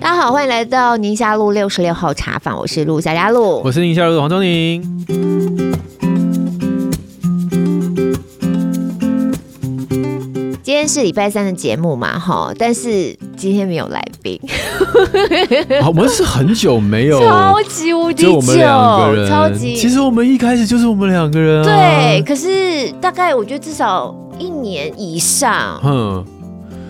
大家好，欢迎来到宁夏路六十六号茶坊，我是陆夏嘉璐，我是宁夏路的黄宗宁。今天是礼拜三的节目嘛，哈，但是今天没有来宾。我们是很久没有，超级无敌久，就我们两个人，超级。其实我们一开始就是我们两个人啊。对，可是大概我觉得至少一年以上，嗯，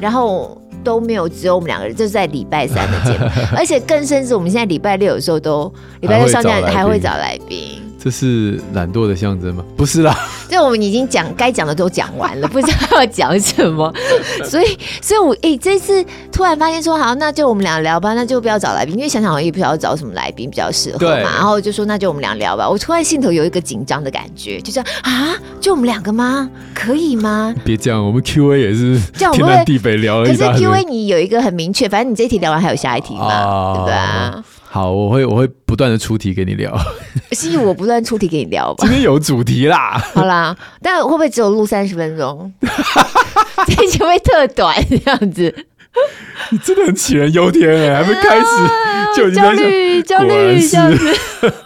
然后都没有，只有我们两个人，就是在礼拜三的节目，而且更甚至，我们现在礼拜六有时候都礼拜六上架还会找来宾。这是懒惰的象征吗？不是啦，就我们已经讲该讲的都讲完了，不知道要讲什么，所以，所以我哎、欸，这次突然发现说，好，那就我们俩聊吧，那就不要找来宾，因为想想我也不知道找什么来宾比较适合嘛，然后就说那就我们俩聊吧。我突然心头有一个紧张的感觉，就这样啊，就我们两个吗？可以吗？别这样，我们 Q A 也是天南地北聊一，可是 Q A 你有一个很明确，反正你这一题聊完还有下一题嘛，啊、对不对啊？好，我会我会不断的出题给你聊，是因为我不断出题给你聊吧。今天有主题啦，好啦，但会不会只有录三十分钟？这期会特短这样子？你真的很杞人忧天哎、欸，还没开始就已经焦虑焦虑这样子。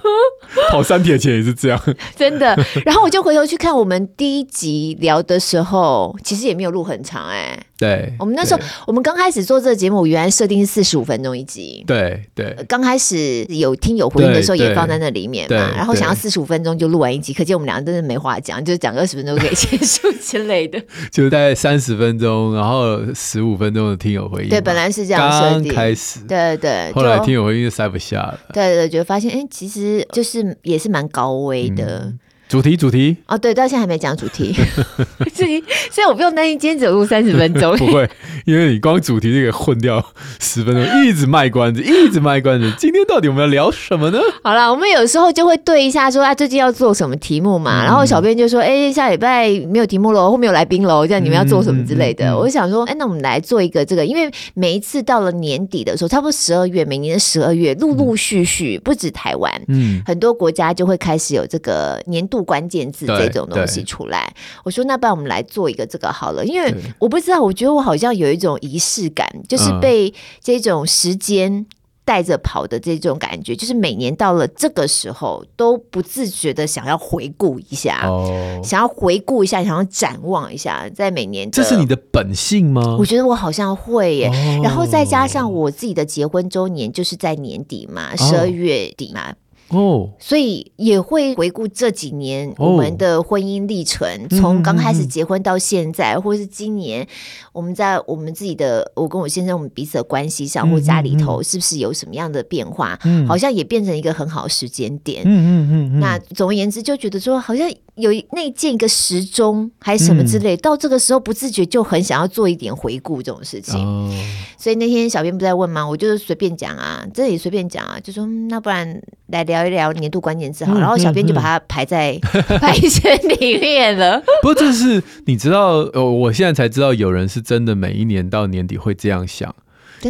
跑三铁前也是这样，真的。然后我就回头去看我们第一集聊的时候，其实也没有录很长哎、欸。对，我们那时候我们刚开始做这个节目，原来设定是四十五分钟一集。对对，刚开始有听友回应的时候也放在那里面嘛。然后想要四十五分钟就录完一集，可见我们两个真的没话讲，就是讲二十分钟可以结束之类的。就是大概三十分钟，然后十五分钟的听友回应。对，本来是这样设定。刚开始，对对。后来听友回应就塞不下了。对对，就发现哎，其实就是也是蛮高危的。嗯主题主题哦，对，到现在还没讲主题，所以所以我不用担心今天只有录三十分钟。不会，因为你光主题就给混掉十分钟，一直卖关子，一直卖关子。今天到底我们要聊什么呢？好了，我们有时候就会对一下说，啊，最近要做什么题目嘛。嗯、然后小编就说，哎、欸，下礼拜没有题目喽，后面有来宾喽，这样你们要做什么之类的。嗯嗯嗯、我就想说，哎、欸，那我们来做一个这个，因为每一次到了年底的时候，差不多十二月，每年的十二月，陆陆续续，不止台湾，嗯，很多国家就会开始有这个年度关键字。这种东西出来，我说那不然我们来做一个这个好了，因为我不知道，我觉得我好像有一种仪式感，就是被这种时间带着跑的这种感觉，就是每年到了这个时候都不自觉的想要回顾一下，哦，想要回顾一下，想要展望一下，在每年这是你的本性吗？我觉得我好像会耶，然后再加上我自己的结婚周年就是在年底嘛，十二月底嘛。哦，所以也会回顾这几年我们的婚姻历程，从刚开始结婚到现在，或是今年我们在我们自己的，我跟我先生我们彼此的关系上，或家里头是不是有什么样的变化？好像也变成一个很好的时间点。嗯嗯嗯。那总而言之，就觉得说好像有内建一个时钟，还是什么之类，到这个时候不自觉就很想要做一点回顾这种事情。所以那天小编不在问吗？我就是随便讲啊，这里随便讲啊，就说那不然来聊。聊一聊年度关键字好，然后小编就把它排在 排选里面了。不过这是你知道，呃，我现在才知道有人是真的每一年到年底会这样想。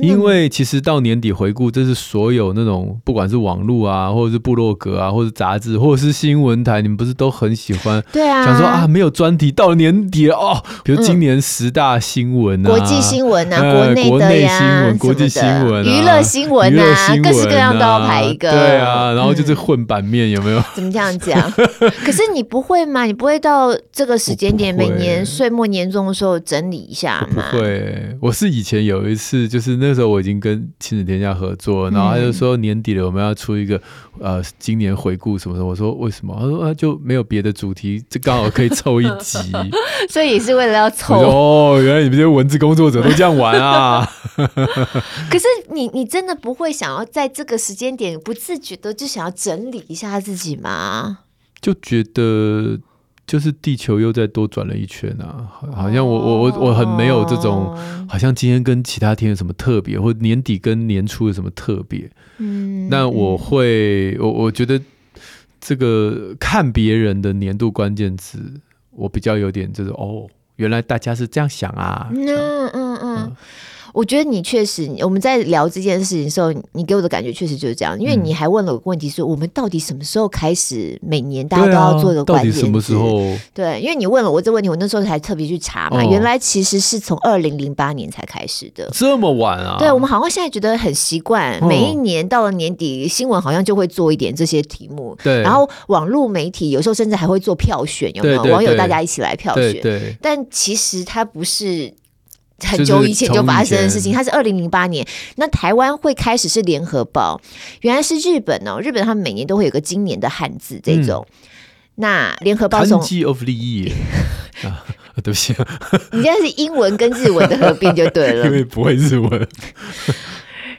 因为其实到年底回顾，这是所有那种不管是网络啊，或者是部落格啊，或者杂志，或者是新闻台，你们不是都很喜欢？对啊，想说啊，没有专题，到了年底哦，比如今年十大新闻啊，国际新闻啊，国内的呀，国际新闻、娱乐新闻啊，各式各样都要排一个。对啊，然后就是混版面，有没有？怎么这样讲？可是你不会吗？你不会到这个时间点，每年岁末年终的时候整理一下吗？不会，我是以前有一次就是。那时候我已经跟亲子天下合作，然后他就说年底了，我们要出一个呃今年回顾什么的。我说为什么？他说啊就没有别的主题，这刚好可以凑一集，所以也是为了要凑。哦，原来你们这些文字工作者都这样玩啊！可是你你真的不会想要在这个时间点不自觉的就想要整理一下自己吗？就觉得。就是地球又再多转了一圈啊，好像我我我我很没有这种，好像今天跟其他天有什么特别，或年底跟年初有什么特别。嗯，那我会我我觉得这个看别人的年度关键词，我比较有点就是哦，原来大家是这样想啊。嗯嗯嗯。我觉得你确实，我们在聊这件事情的时候，你给我的感觉确实就是这样。因为你还问了我个问题说，说、嗯、我们到底什么时候开始每年大家都要做一个关键字？到底什么时候？对，因为你问了我这个问题，我那时候才特别去查嘛。哦、原来其实是从二零零八年才开始的，这么晚啊？对，我们好像现在觉得很习惯，每一年到了年底，新闻好像就会做一点这些题目。对，然后网络媒体有时候甚至还会做票选，有没有？对对对，网友大家一起来票选。对，对，但其实它不是。很久以前就发生的事情，它是二零零八年。那台湾会开始是联合报，原来是日本哦，日本他们每年都会有个今年的汉字这种。嗯、那联合报从 Kanji of the year 啊，对不起，你现在是英文跟日文的合并就对了，因为不会日文。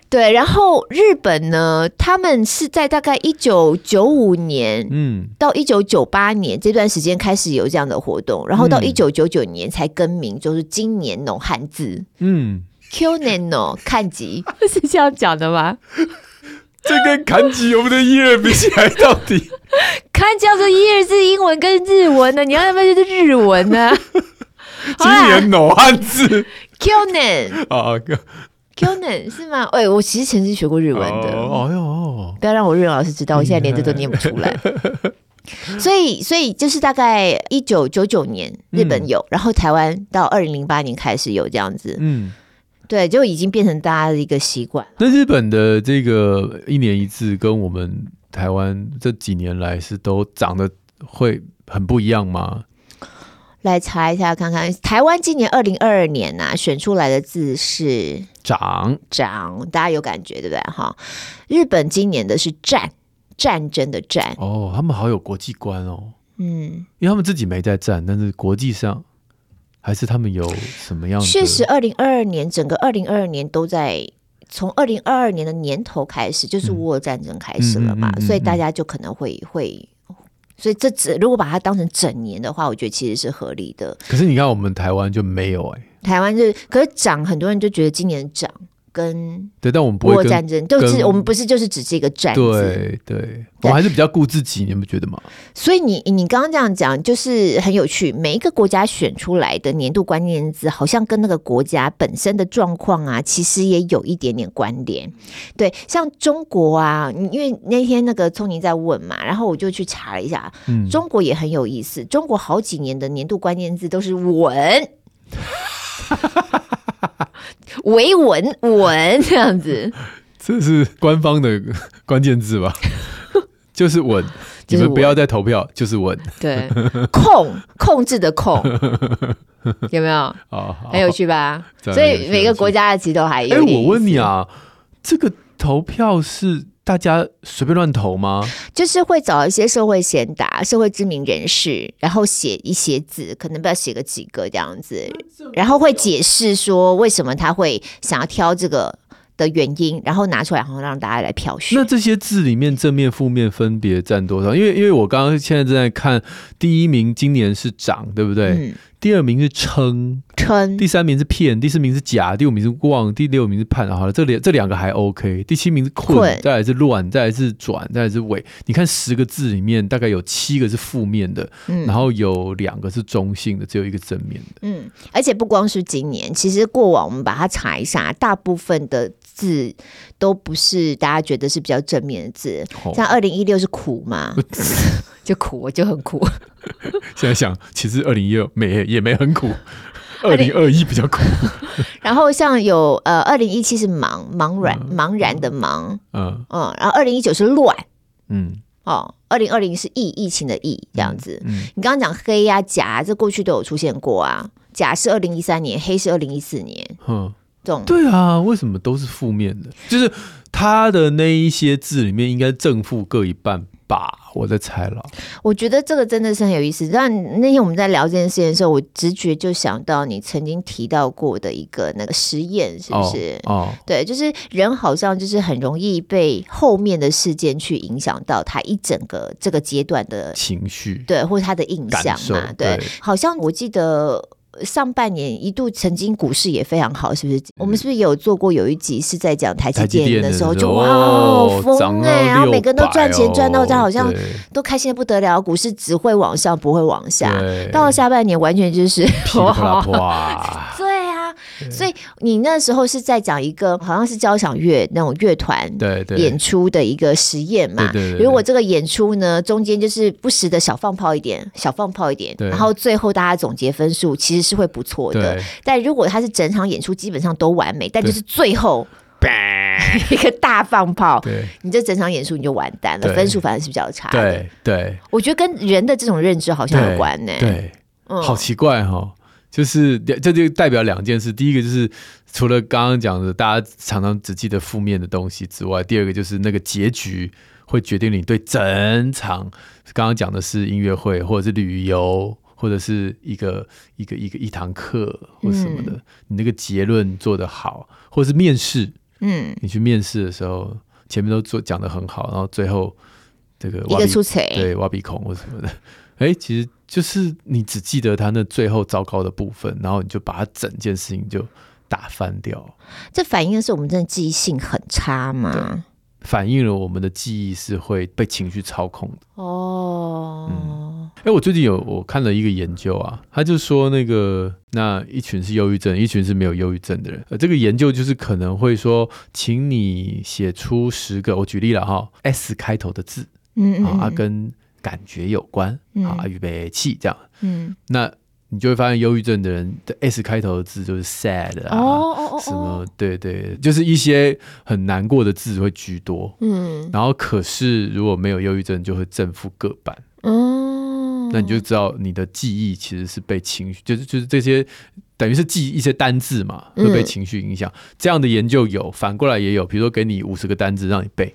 对，然后日本呢，他们是在大概一九九五年，嗯，到一九九八年这段时间开始有这样的活动，然后到一九九九年才更名，就是今年の汉字，嗯，Q 年の汉字是这样讲的吗？这跟汉字我们的 year 比起来，到底汉字叫做 year 是英文跟日文的，你要不要就是日文呢？今年の汉字 Q 年啊。 是吗？哎、欸，我其实曾经学过日文的。哦哟，不要让我日文老师知道，我现在连这都念不出来。所以，所以就是大概一九九九年日本有，嗯、然后台湾到二零零八年开始有这样子。嗯，对，就已经变成大家的一个习惯。那日本的这个一年一次，跟我们台湾这几年来是都长得会很不一样吗？来查一下看看，台湾今年二零二二年呐、啊，选出来的字是“长”，长，大家有感觉对不对？哈，日本今年的是“战”，战争的“战”。哦，他们好有国际观哦。嗯，因为他们自己没在战，但是国际上还是他们有什么样？确实，二零二二年整个二零二二年都在从二零二二年的年头开始，就是乌俄战争开始了嘛，嗯嗯嗯嗯嗯、所以大家就可能会会。所以这只如果把它当成整年的话，我觉得其实是合理的。可是你看，我们台湾就没有哎、欸，台湾就可是涨，很多人就觉得今年涨。跟对，但我们不会跟战争，就是我们不是就是只是一个战字，对对，我还是比较顾自己，你们觉得吗？所以你你刚刚这样讲，就是很有趣。每一个国家选出来的年度关键字，好像跟那个国家本身的状况啊，其实也有一点点关联。对，像中国啊，因为那天那个聪宁在问嘛，然后我就去查了一下，嗯，中国也很有意思。中国好几年的年度关键字都是稳。维稳稳 这样子，这是官方的 关键字吧？就是稳，你们不要再投票，就是稳。对，控控制的控，有没有？哦，很有趣吧？所以每个国家的其实都还有。哎，我问你啊，这个投票是？大家随便乱投吗？就是会找一些社会贤达、社会知名人士，然后写一些字，可能不要写个几个这样子，然后会解释说为什么他会想要挑这个的原因，然后拿出来，然后让大家来票选。那这些字里面正面、负面分别占多少？因为因为我刚刚现在正在看，第一名今年是涨，对不对？嗯第二名是称，称；第三名是骗，第四名是假，第五名是妄，第六名是判。好了，这两这两个还 OK。第七名是困，困再来是乱，再来是转，再来是尾。你看十个字里面，大概有七个是负面的，嗯、然后有两个是中性的，只有一个正面的。嗯，而且不光是今年，其实过往我们把它查一下，大部分的字都不是大家觉得是比较正面的字。哦、像二零一六是苦嘛，就苦，我就很苦。现在想，其实二零一六没也没很苦，二零二一比较苦。然后像有呃，二零一七是茫茫然茫然的茫，嗯嗯，然后二零一九是乱，嗯哦，二零二零是疫疫情的疫这样子。嗯，你刚刚讲黑呀、啊、假，这过去都有出现过啊。甲是二零一三年，黑是二零一四年。嗯，这种对啊，为什么都是负面的？就是他的那一些字里面，应该正负各一半。吧，我在猜了。我觉得这个真的是很有意思。但那天我们在聊这件事情的时候，我直觉就想到你曾经提到过的一个那个实验，是不是？哦，哦对，就是人好像就是很容易被后面的事件去影响到他一整个这个阶段的情绪，对，或者他的印象嘛，对，对好像我记得。上半年一度曾经股市也非常好，是不是？嗯、我们是不是也有做过有一集是在讲台积电的时候，就哇疯哎，然后每个人都赚钱赚到这样，好像都开心的不得了，股市只会往上不会往下。到了下半年完全就是噼里啪啦，对所以你那时候是在讲一个好像是交响乐那种乐团演出的一个实验嘛。对对对。如果这个演出呢，中间就是不时的小放炮一点，小放炮一点，然后最后大家总结分数其实是会不错的。但如果它是整场演出基本上都完美，但就是最后。一个大放炮，对，你这整场演出你就完蛋了，分数反而是比较差的。对对，我觉得跟人的这种认知好像有关呢。对，嗯，好奇怪哈、哦，就是这就代表两件事。第一个就是除了刚刚讲的大家常常只记得负面的东西之外，第二个就是那个结局会决定你对整场刚刚讲的是音乐会，或者是旅游，或者是一个一个一个一堂课或什么的，嗯、你那个结论做得好，或者是面试。嗯，你去面试的时候，前面都做讲得很好，然后最后这个一个出彩，对，挖鼻孔或什么的，哎，其实就是你只记得他那最后糟糕的部分，然后你就把他整件事情就打翻掉。这反映的是我们真的记忆性很差吗？反映了我们的记忆是会被情绪操控的。哦，嗯，哎，我最近有我看了一个研究啊，他就说那个那一群是忧郁症，一群是没有忧郁症的人。呃，这个研究就是可能会说，请你写出十个，我举例了哈，S 开头的字，嗯，嗯，啊，跟感觉有关，嗯、啊，预备起这样，嗯，那。你就会发现，忧郁症的人的 S 开头的字就是 sad 啊，什么对对，就是一些很难过的字会居多。嗯，然后可是如果没有忧郁症，就会正负各半。嗯，那你就知道你的记忆其实是被情绪，就是就是这些等于是记一些单字嘛，会被情绪影响。这样的研究有，反过来也有，比如说给你五十个单字让你背，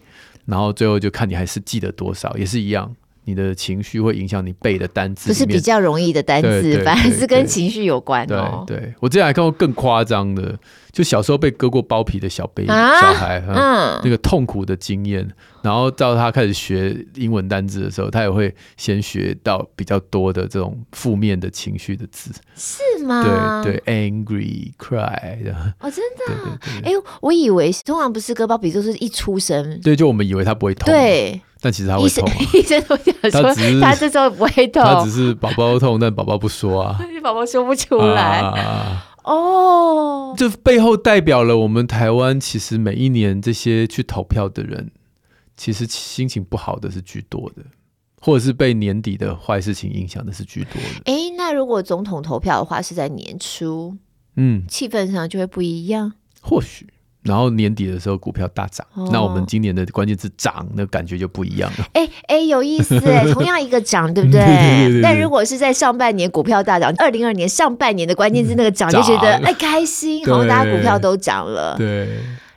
然后最后就看你还是记得多少，也是一样。你的情绪会影响你背的单词，不是比较容易的单词，反而是跟情绪有关哦。对，对我之前还看过更夸张的，就小时候被割过包皮的小 baby、啊、小孩，嗯，那个痛苦的经验，然后到他开始学英文单字的时候，他也会先学到比较多的这种负面的情绪的字，是吗？对对，angry、cry 的哦，真的？哎，我以为通常不是割包皮，就是一出生，对，就我们以为他不会痛，对。但其实他会痛、啊，医生都讲说他这时候不会痛，他只是宝宝痛，但宝宝不说啊，宝宝说不出来。哦。这背后代表了我们台湾其实每一年这些去投票的人，其实心情不好的是居多的，或者是被年底的坏事情影响的是居多的。哎，那如果总统投票的话是在年初，嗯，气氛上就会不一样，或许。然后年底的时候股票大涨，哦、那我们今年的关键字“涨”那感觉就不一样了。哎哎，有意思哎，同样一个涨，对不对？对，对，对，对，对。但如果是在上半年股票大涨，二零二年上半年的关键字那个涨，就觉得哎开心，好像大家股票都涨了。对。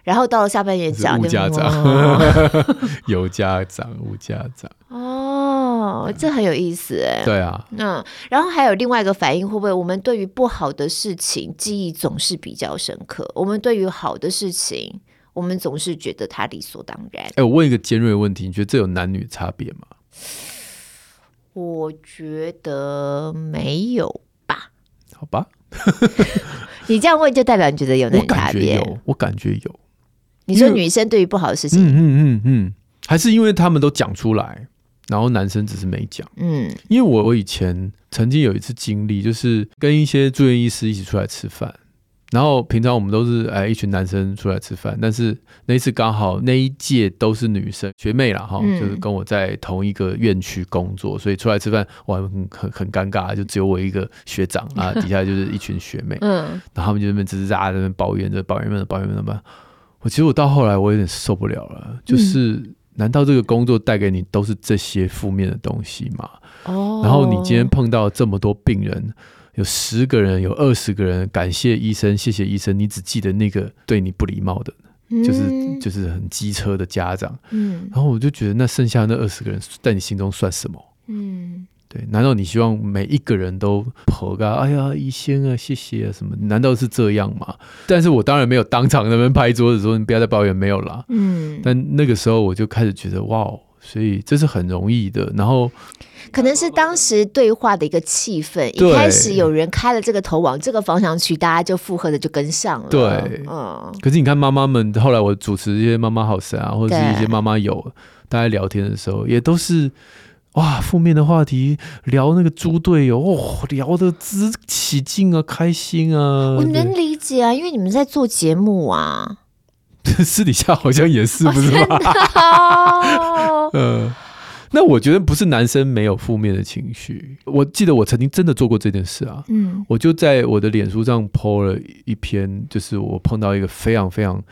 然后到了下半年涨，物价涨，油价涨，物价涨。哦，这很有意思哎。对啊。嗯，然后还有另外一个反应，会不会我们对于不好的事情记忆总是比较深刻？我们对于好的事情，我们总是觉得它理所当然。哎，我问一个尖锐问题，你觉得这有男女差别吗？我觉得没有吧。好吧。你这样问，就代表你觉得有男女差别？有，我感觉有。你说女生对于不好的事情，嗯嗯嗯嗯，还是因为他们都讲出来，然后男生只是没讲。嗯，因为我我以前曾经有一次经历，就是跟一些住院医师一起出来吃饭，然后平常我们都是哎一群男生出来吃饭，但是那一次刚好那一届都是女生学妹啦哈，就是跟我在同一个院区工作，所以出来吃饭我很很很尴尬，就只有我一个学长啊，底下就是一群学妹，嗯，然后他们就在那边吱吱喳喳在那边抱怨着抱怨着抱怨着吧。我其实我到后来我有点受不了了，就是难道这个工作带给你都是这些负面的东西吗？哦，然后你今天碰到这么多病人，有十个人，有二十个人感谢医生，谢谢医生，你只记得那个对你不礼貌的，就是就是很机车的家长，嗯，然后我就觉得那剩下那二十个人在你心中算什么？嗯。对，难道你希望每一个人都捧个哎呀，医生啊，谢谢啊什么？难道是这样吗？但是我当然没有当场那边拍桌子说你不要再抱怨，没有啦。嗯，但那个时候我就开始觉得哇，所以这是很容易的。然后可能是当时对话的一个气氛，一开始有人开了这个头往这个方向去，大家就附和的就跟上了。对，嗯。可是你看妈妈们，后来我主持一些妈妈好神啊，或者是一些妈妈友，大家聊天的时候也都是。哇，负面的话题聊那个猪队友，哦，聊得之起劲啊，开心啊！我能理解啊，因为你们在做节目啊，私底下好像也是，不是吗？哦、嗯，那我觉得不是男生没有负面的情绪。我记得我曾经真的做过这件事啊，嗯，我就在我的脸书上 po 了一篇，就是我碰到一个非常非常。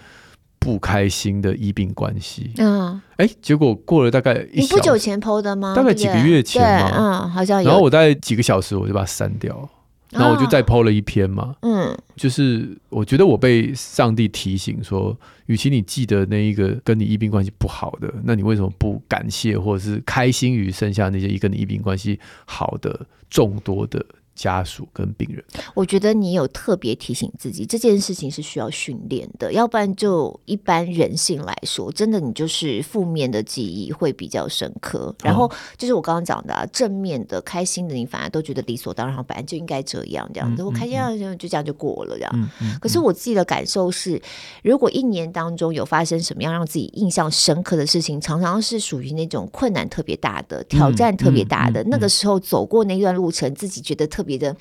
不开心的医病关系，嗯，哎，结果过了大概一你不久前 PO 的吗？大概几个月前嘛，嗯，好像有。然后我大概几个小时我就把它删掉，然后我就再 PO 了一篇嘛，嗯，就是我觉得我被上帝提醒说，与其你记得那一个跟你医病关系不好的，那你为什么不感谢或者是开心于剩下那些跟你医病关系好的众多的？家属跟病人，我觉得你有特别提醒自己这件事情是需要训练的，要不然就一般人性来说，真的你就是负面的记忆会比较深刻。然后就是我刚刚讲的、啊、正面的、开心的，你反而都觉得理所当然，本来就应该这样这样子。我开心啊，就这样就过了这样。可是我自己的感受是，如果一年当中有发生什么样让自己印象深刻的事情，常常是属于那种困难特别大的、挑战特别大的、那个时候，走过那段路程，自己觉得特。别的，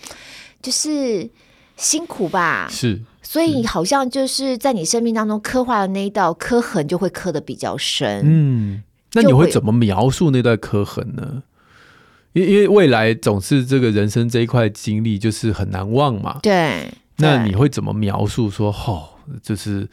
就是辛苦吧，是，所以好像就是在你生命当中刻画的那一道刻痕，就会刻的比较深。嗯，那你会怎么描述那段刻痕呢？因因为未来总是这个人生这一块经历，就是很难忘嘛。对，那你会怎么描述说？哦，就是。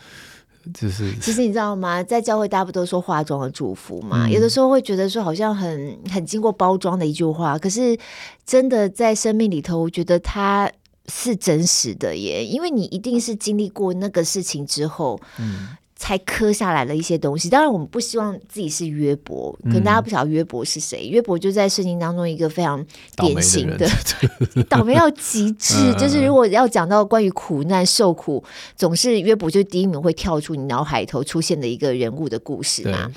就是，其实你知道吗？在教会，大家不都说化妆的祝福嘛？嗯、有的时候会觉得说，好像很很经过包装的一句话，可是真的在生命里头，我觉得它是真实的耶。因为你一定是经历过那个事情之后，嗯。才磕下来了一些东西。当然，我们不希望自己是约伯。可能大家不晓得约伯是谁？约伯就在圣经当中一个非常典型的倒霉 到极致。就是如果要讲到关于苦难受苦，总是约伯就第一名会跳出你脑海里头出现的一个人物的故事嘛。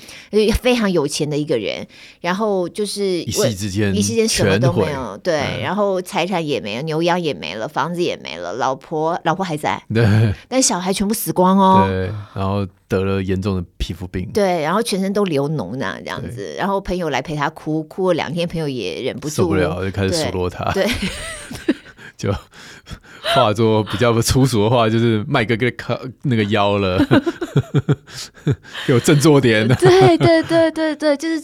非常有钱的一个人，然后就是一夕之间，一夕间什么都没有。对，然后财产也没了，牛羊也没了，房子也没了，老婆老婆还在，对，但小孩全部死光哦。对，然后。得了严重的皮肤病，对，然后全身都流脓呢，这样子，然后朋友来陪他哭，哭了两天，朋友也忍不住受不了，就开始数落他，对，就 化作比较粗俗的话，就是麦哥给靠那个腰了，给我振作点，对 对对对对，就是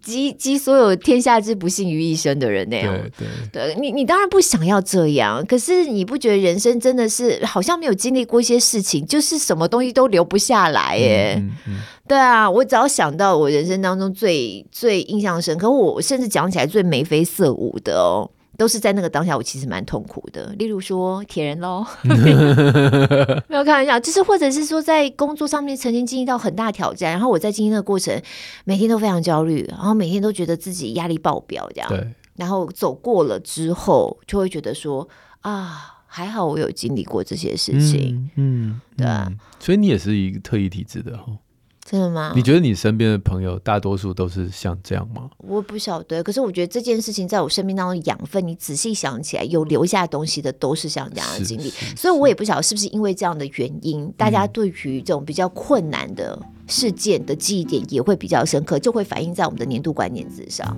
集集所有天下之不幸于一身的人那样，对对，对你你当然不想要这样，可是你不觉得人生真的是好像没有经历过一些事情，就是什么东西都留不下来耶？嗯嗯嗯、对啊，我只要想到我人生当中最最印象深刻，我甚至讲起来最眉飞色舞的哦。都是在那个当下，我其实蛮痛苦的。例如说铁人喽，没有开玩笑，就是或者是说在工作上面曾经经历到很大挑战，然后我在经历那个过程，每天都非常焦虑，然后每天都觉得自己压力爆表这样。对。然后走过了之后，就会觉得说啊，还好我有经历过这些事情。嗯，嗯对啊。所以你也是一个特异体质的哈。真的吗？你觉得你身边的朋友大多数都是像这样吗？我不晓得，可是我觉得这件事情在我生命当中养分，你仔细想起来，有留下东西的都是像这样的经历，所以我也不晓得是不是因为这样的原因，大家对于这种比较困难的事件的记忆点也会比较深刻，就会反映在我们的年度关键字上。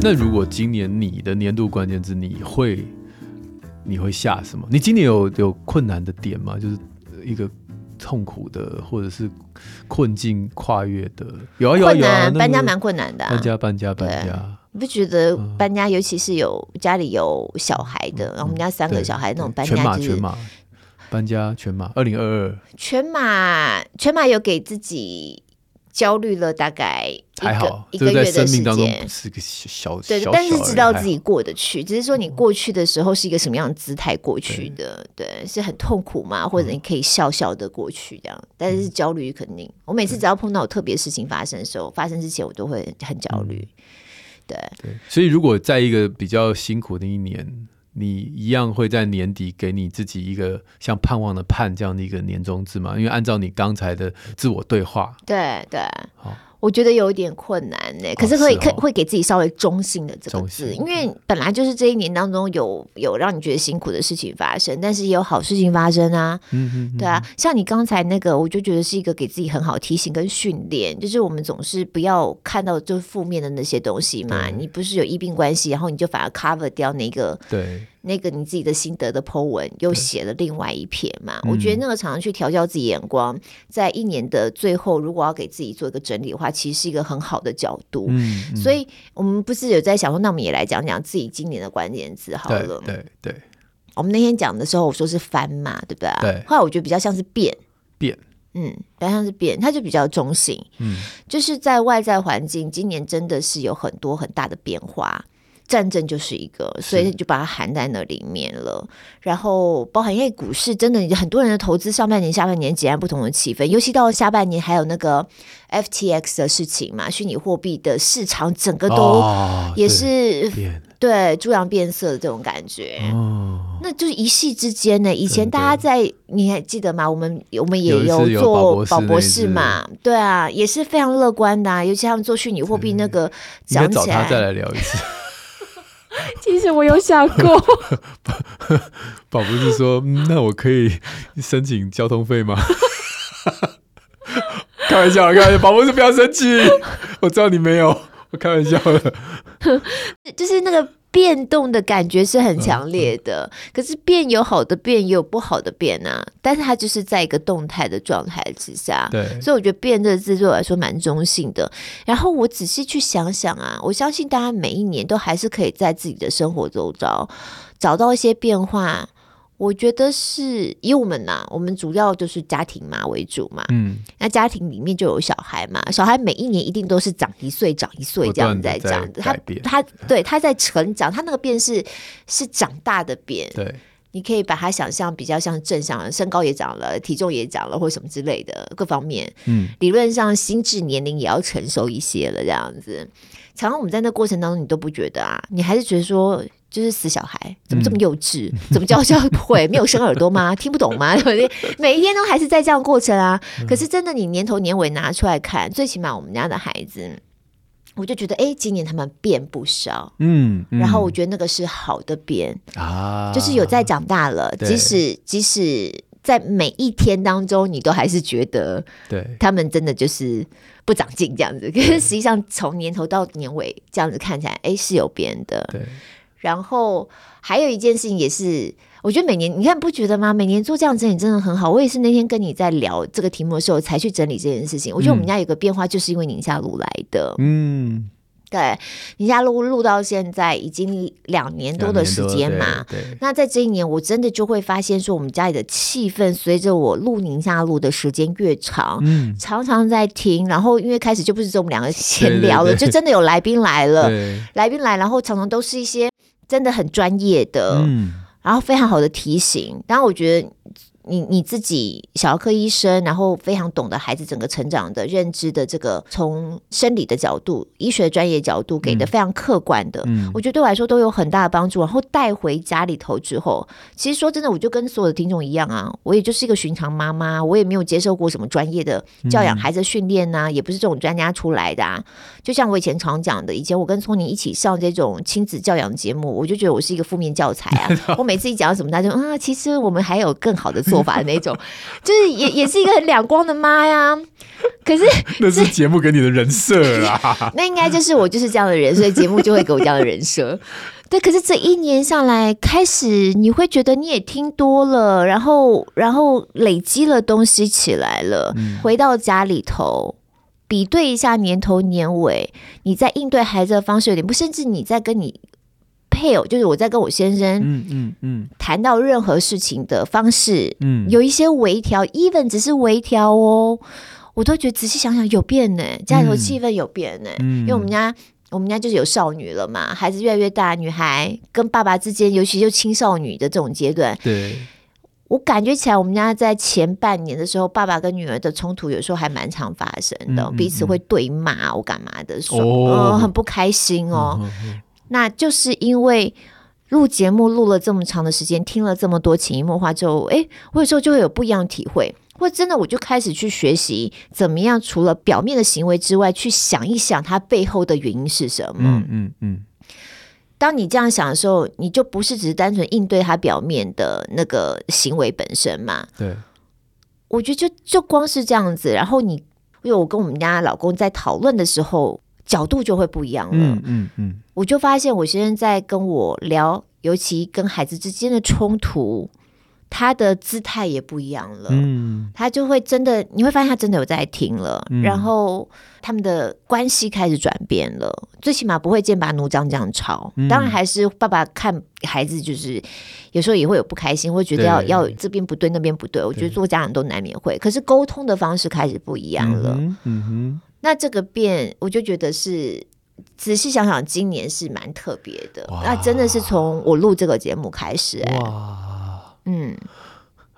那如果今年你的年度关键字，你会？你会下什么？你今年有有困难的点吗？就是一个痛苦的，或者是困境跨越的，有啊有啊有啊。搬家蛮困难的，搬家搬家搬家。你不觉得搬家，尤其是有家里有小孩的，然后我们家三个小孩那种搬家，全马全马搬家全马二零二二全马全马有给自己。焦虑了大概一个一个月的时间，是个小对，但是知道自己过得去，只是说你过去的时候是一个什么样的姿态过去的，对，是很痛苦嘛，或者你可以笑笑的过去这样，但是焦虑肯定，我每次只要碰到有特别事情发生的时候，发生之前我都会很焦虑，对。对，所以如果在一个比较辛苦的一年。你一样会在年底给你自己一个像盼望的盼这样的一个年终字嘛？因为按照你刚才的自我对话，对对，好，我觉得有一点困难呢、欸，可是会可、哦哦、会给自己稍微中性的这个字，因为本来就是这一年当中有有让你觉得辛苦的事情发生，但是也有好事情发生啊。嗯嗯，嗯对啊，像你刚才那个，我就觉得是一个给自己很好提醒跟训练，就是我们总是不要看到就是负面的那些东西嘛。你不是有医病关系，然后你就反而 cover 掉那个对。那个你自己的心得的 po 文又写了另外一篇嘛？我觉得那个常常去调教自己眼光，在一年的最后，如果要给自己做一个整理的话，其实是一个很好的角度。嗯，嗯，所以我们不是有在想说，那我们也来讲讲自己今年的关键词好了。对对，对，我们那天讲的时候，我说是翻嘛，对不对？对。后来我觉得比较像是变变，嗯，比较像是变，它就比较中性。嗯，就是在外在环境，今年真的是有很多很大的变化。战争就是一个，所以就把它含在那里面了。然后包含因为股市真的很多人的投资，上半年、下半年截然不同的气氛，尤其到了下半年，还有那个 FTX 的事情嘛，虚拟货币的市场整个都也是、哦、对猪羊变色的这种感觉。哦，那就是一夕之间呢。以前大家在你还记得吗？我们我们也有做宝博士嘛，对啊，也是非常乐观的、啊。尤其他们做虚拟货币那个讲起来，再来聊一次。其实我有想过，宝不是说、嗯：“那我可以申请交通费吗？” 开玩笑，开玩笑，宝不是不要生气，我知道你没有，我开玩笑的，就是那个。变动的感觉是很强烈的，可是变有好的变，也有不好的变啊。但是它就是在一个动态的状态之下，对，所以我觉得“变”这个字对我来说蛮中性的。然后我仔细去想想啊，我相信大家每一年都还是可以在自己的生活周遭找到一些变化。我觉得是以我们呐、啊，我们主要就是家庭嘛为主嘛。嗯，那家庭里面就有小孩嘛，小孩每一年一定都是长一岁，长一岁这样在长。他他 对他在成长，他那个变是是长大的变。对，你可以把他想象比较像正向的，身高也长了，体重也长了，或什么之类的各方面。嗯，理论上心智年龄也要成熟一些了，这样子。常常我们在那过程当中，你都不觉得啊，你还是觉得说。就是死小孩，怎么这么幼稚？嗯、怎么教教会？没有生耳朵吗？听不懂吗？对不对？每一天都还是在这样过程啊。可是真的，你年头年尾拿出来看，最起码我们家的孩子，我就觉得，哎，今年他们变不少。嗯，嗯，然后我觉得那个是好的变啊，就是有在长大了。即使即使在每一天当中，你都还是觉得，对，他们真的就是不长进这样子。可是实际上，从年头到年尾这样子看起来，哎，是有变的。对。然后还有一件事情也是，我觉得每年你看不觉得吗？每年做这样整理真的很好。我也是那天跟你在聊这个题目的时候才去整理这件事情。我觉得我们家有个变化，就是因为宁夏路来的。嗯，对，宁夏路录到现在已经两年多的时间嘛。对。那在这一年，我真的就会发现说，我们家里的气氛随着我录宁夏路的时间越长，嗯，常常在听。然后因为开始就不是这种两个闲聊了，对对对，就真的有来宾来了，来宾来，然后常常都是一些。真的很专业的，嗯，然后非常好的提醒。当然，我觉得。你你自己小儿科医生，然后非常懂得孩子整个成长的认知的这个，从生理的角度、医学专业角度给的非常客观的，嗯，我觉得对我来说都有很大的帮助。然后带回家里头之后，其实说真的，我就跟所有的听众一样啊，我也就是一个寻常妈妈，我也没有接受过什么专业的教养孩子训练呐，也不是这种专家出来的啊。就像我以前常讲的，以前我跟聪宁一起上这种亲子教养节目，我就觉得我是一个负面教材啊。我每次一讲到什么，他就啊，其实我们还有更好的做。做法的那种，就是也也是一个很两光的妈呀。可是 那是节目给你的人设啦。那应该就是我就是这样的人，所以节目就会给我这样的人设。对，可是这一年下来，开始你会觉得你也听多了，然后然后累积了东西起来了。嗯、回到家里头，比对一下年头年尾，你在应对孩子的方式有点不，甚至你在跟你。配偶就是我在跟我先生，嗯嗯嗯，谈到任何事情的方式，嗯，有一些微调，even 只是微调哦，我都觉得仔细想想有变呢，家里头气氛有变呢，嗯，因为我们家我们家就是有少女了嘛，孩子越来越大，女孩跟爸爸之间，尤其就青少女的这种阶段，对，我感觉起来，我们家在前半年的时候，爸爸跟女儿的冲突有时候还蛮常发生的，嗯嗯嗯，彼此会对骂我干嘛的，说很不开心哦。那就是因为录节目录了这么长的时间，听了这么多潜移默化之后，哎，我有时候就会有不一样的体会。或真的我就开始去学习怎么样，除了表面的行为之外，去想一想它背后的原因是什么。嗯嗯嗯。当你这样想的时候，你就不是只是单纯应对他表面的那个行为本身嘛？对。我觉得就就光是这样子，然后你因为我跟我们家老公在讨论的时候，角度就会不一样了。嗯嗯嗯。我就发现我先生在跟我聊，尤其跟孩子之间的冲突。他的姿态也不一样了，嗯，他就会真的，你会发现他真的有在听了，嗯、然后他们的关系开始转变了，最起码不会剑拔弩张这样吵。嗯、当然，还是爸爸看孩子，就是有时候也会有不开心，会觉得要要这边不对，那边不对。我觉得做家长都难免会，可是沟通的方式开始不一样了。嗯哼，嗯哼，那这个变，我就觉得是仔细想想，今年是蛮特别的。那真的是从我录这个节目开始、欸，哇。嗯，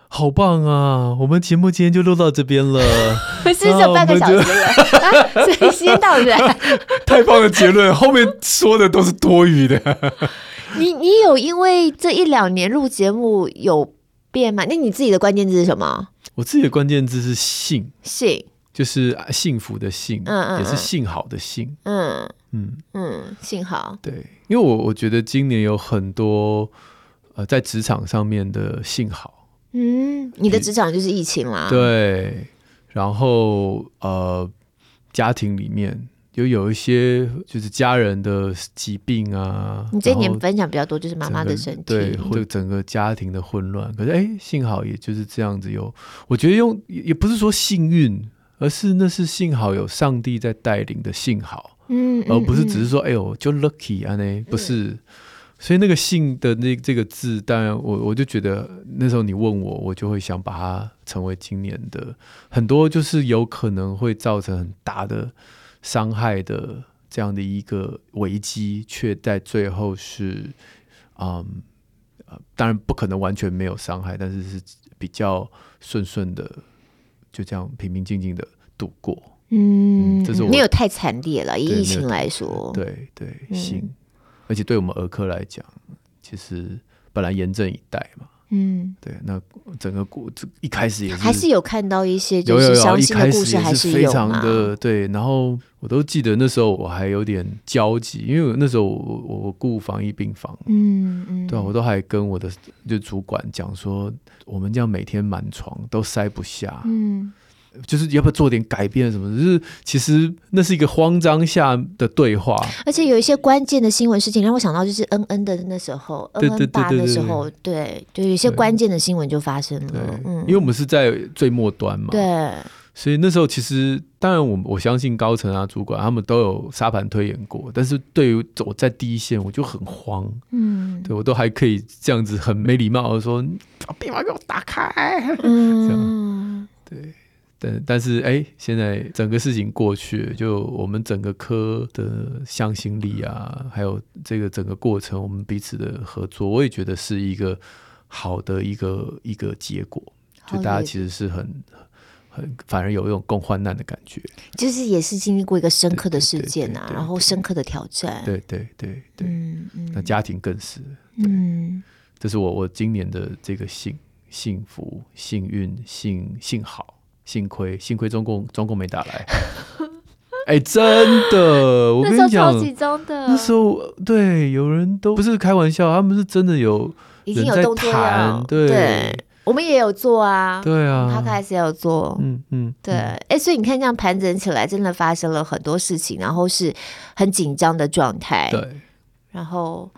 好棒啊！我们节目今天就录到这边了，不是只有半个小时了，啊，所以时间到 了，太棒的结论，后面说的都是多余的。你你有因为这一两年录节目有变吗？那你自己的关键字是什么？我自己的关键字是幸，幸就是幸福的幸，嗯嗯，也是幸好的幸，嗯。嗯。嗯，幸好。对，因为我我觉得今年有很多。呃，在职场上面的幸好，嗯，你的职场就是疫情啦，对，然后呃，家庭里面就有一些就是家人的疾病啊，你这一年分享比较多就是妈妈的身体，对，或者整个家庭的混乱，可是哎，幸好也就是这样子有，我觉得用也不是说幸运，而是那是幸好有上帝在带领的幸好，嗯，而不是只是说哎呦就 lucky 啊呢，不是。嗯所以那个“幸”的那这个字，当然我我就觉得那时候你问我，我就会想把它成为今年的。很多就是有可能会造成很大的伤害的这样的一个危机，却在最后是嗯呃，当然不可能完全没有伤害，但是是比较顺顺的，就这样平平静静的度过。嗯，这是我没有太惨烈了，以疫情来说，对对，行。嗯而且对我们儿科来讲，其实本来严阵以待嘛，嗯，对，那整个故这一开始也是还是有看到一些就是伤心的故事，还是非常的对。然后我都记得那时候我还有点焦急，因为那时候我我雇防疫病房，嗯嗯，对，我都还跟我的就主管讲说，我们这样每天满床都塞不下，嗯。就是要不要做点改变什么？就是其实那是一个慌张下的对话，而且有一些关键的新闻事情让我想到，就是恩恩的那时候，恩恩爸那时候，对，就有一些关键的新闻就发生了。嗯，因为我们是在最末端嘛，对，所以那时候其实当然我我相信高层啊主管他们都有沙盘推演过，但是对于我在第一线我就很慌，嗯，对我都还可以这样子很没礼貌的说，把密码给我打开，嗯，对。但但是哎，现在整个事情过去，就我们整个科的向心力啊，还有这个整个过程，我们彼此的合作，我也觉得是一个好的一个一个结果。就大家其实是很很，反而有一种共患难的感觉。就是也是经历过一个深刻的事件啊，然后深刻的挑战。对对对对，嗯嗯，那家庭更是，嗯，这是我我今年的这个幸幸福、幸运、幸幸好。幸亏，幸亏中共中共没打来。哎、欸，真的，我跟你讲，那时候对，有人都不是开玩笑，他们是真的有已经有动作了。对，对，我们也有做啊。对啊，他开始也有做。嗯嗯，对。哎、欸，所以你看，这样盘整起来，真的发生了很多事情，然后是很紧张的状态。对，然后，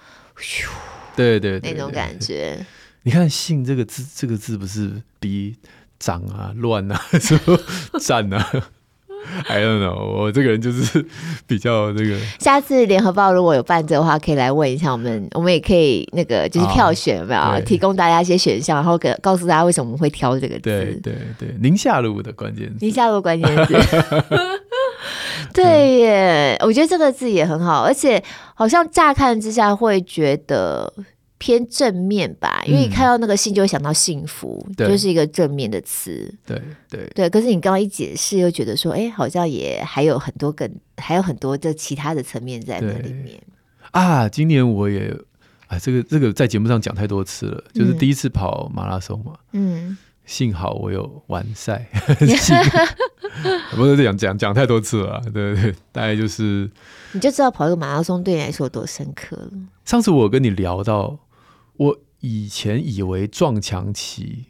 对对，那种感觉。你看“信”这个字，这个字不是比。脏啊，乱啊，什么战啊？I don't know，我这个人就是比较这个。下次联合报如果有办这个的话，可以来问一下我们，我们也可以那个就是票选有没有，啊、提供大家一些选项，然后给告诉大家为什么我们会挑这个字。对对对，宁夏路的关键字，宁夏路关键字。对耶，我觉得这个字也很好，而且好像乍看之下会觉得。偏正面吧，因为你看到那个信就会想到幸福，嗯、就是一个正面的词。对对对，可是你刚刚一解释，又觉得说，哎，好像也还有很多更，还有很多的其他的层面在那里面。啊，今年我也，啊，这个这个在节目上讲太多次了，就是第一次跑马拉松嘛。嗯。幸好我有完赛，不是讲讲讲太多次了，对对对，大概就是你就知道跑一个马拉松对你来说有多深刻了。上次我跟你聊到，我以前以为撞墙期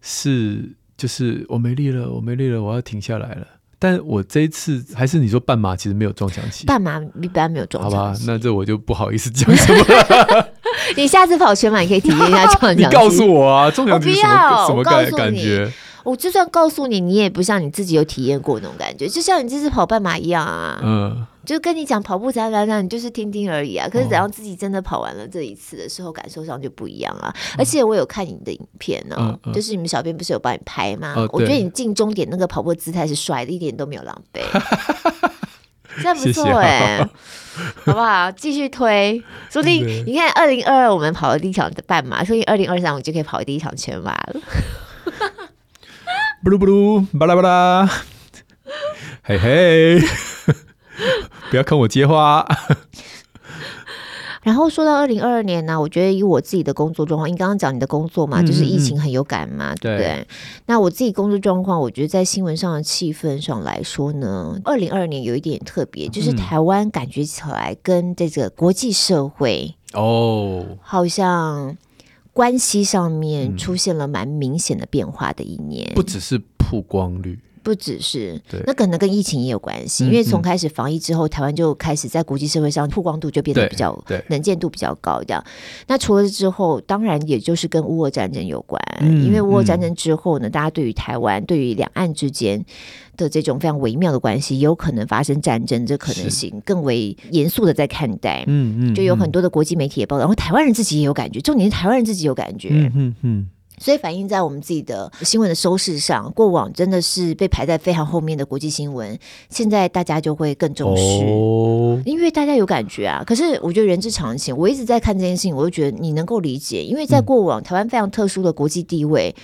是就是我没力了，我没力了，我要停下来了。但我这一次还是你说半马其实没有撞墙期，半马一般没有撞墙期。好吧，那这我就不好意思讲什么了。你下次跑全马，你可以体验一下撞墙期。你告诉我啊，撞墙期什么什么感感觉？我就算告诉你，你也不像你自己有体验过那种感觉，就像你这次跑半马一样啊。嗯，就跟你讲跑步咋咋咋，你就是听听而已啊。可是等到自己真的跑完了这一次的时候，感受上就不一样啊。而且我有看你的影片呢、就是你们小编不是有帮你拍吗？嗯、我觉得你进终点那个跑步姿态是帅的，一点都没有狼狈。这不错哎、好不好？继续推，说不定你看二零二二我们跑了第一场的半马，说不定二零二三我们就可以跑第一场全马了。布鲁布鲁，巴拉巴拉，嘿嘿，不要坑我接话。然后说到二零二二年呢、啊，我觉得以我自己的工作状况，因为刚刚讲你的工作嘛，嗯、就是疫情很有感嘛，嗯、对不对？对，那我自己工作状况，我觉得在新闻上的气氛上来说呢，二零二二年有一点特别，就是台湾感觉起来跟这个国际社会哦，好像。关系上面出现了蛮明显的变化的一年，不只是曝光率，不只是，对，那可能跟疫情也有关系，嗯、因为从开始防疫之后，嗯、台湾就开始在国际社会上曝光度就变得比较，对，能见度比较高，这样。那除了之后，当然也就是跟乌俄战争有关，嗯、因为乌俄战争之后呢，嗯、大家对于台湾，对于两岸之间。的这种非常微妙的关系，有可能发生战争，这可能性更为严肃的在看待。嗯嗯，就有很多的国际媒体也报道，然后台湾人自己也有感觉，重点是台湾人自己有感觉。嗯嗯嗯，所以反映在我们自己的新闻的收视上，过往真的是被排在非常后面的国际新闻，现在大家就会更重视，哦、因为大家有感觉啊。可是我觉得人之常情，我一直在看这件事情，我就觉得你能够理解，因为在过往、嗯、台湾非常特殊的国际地位。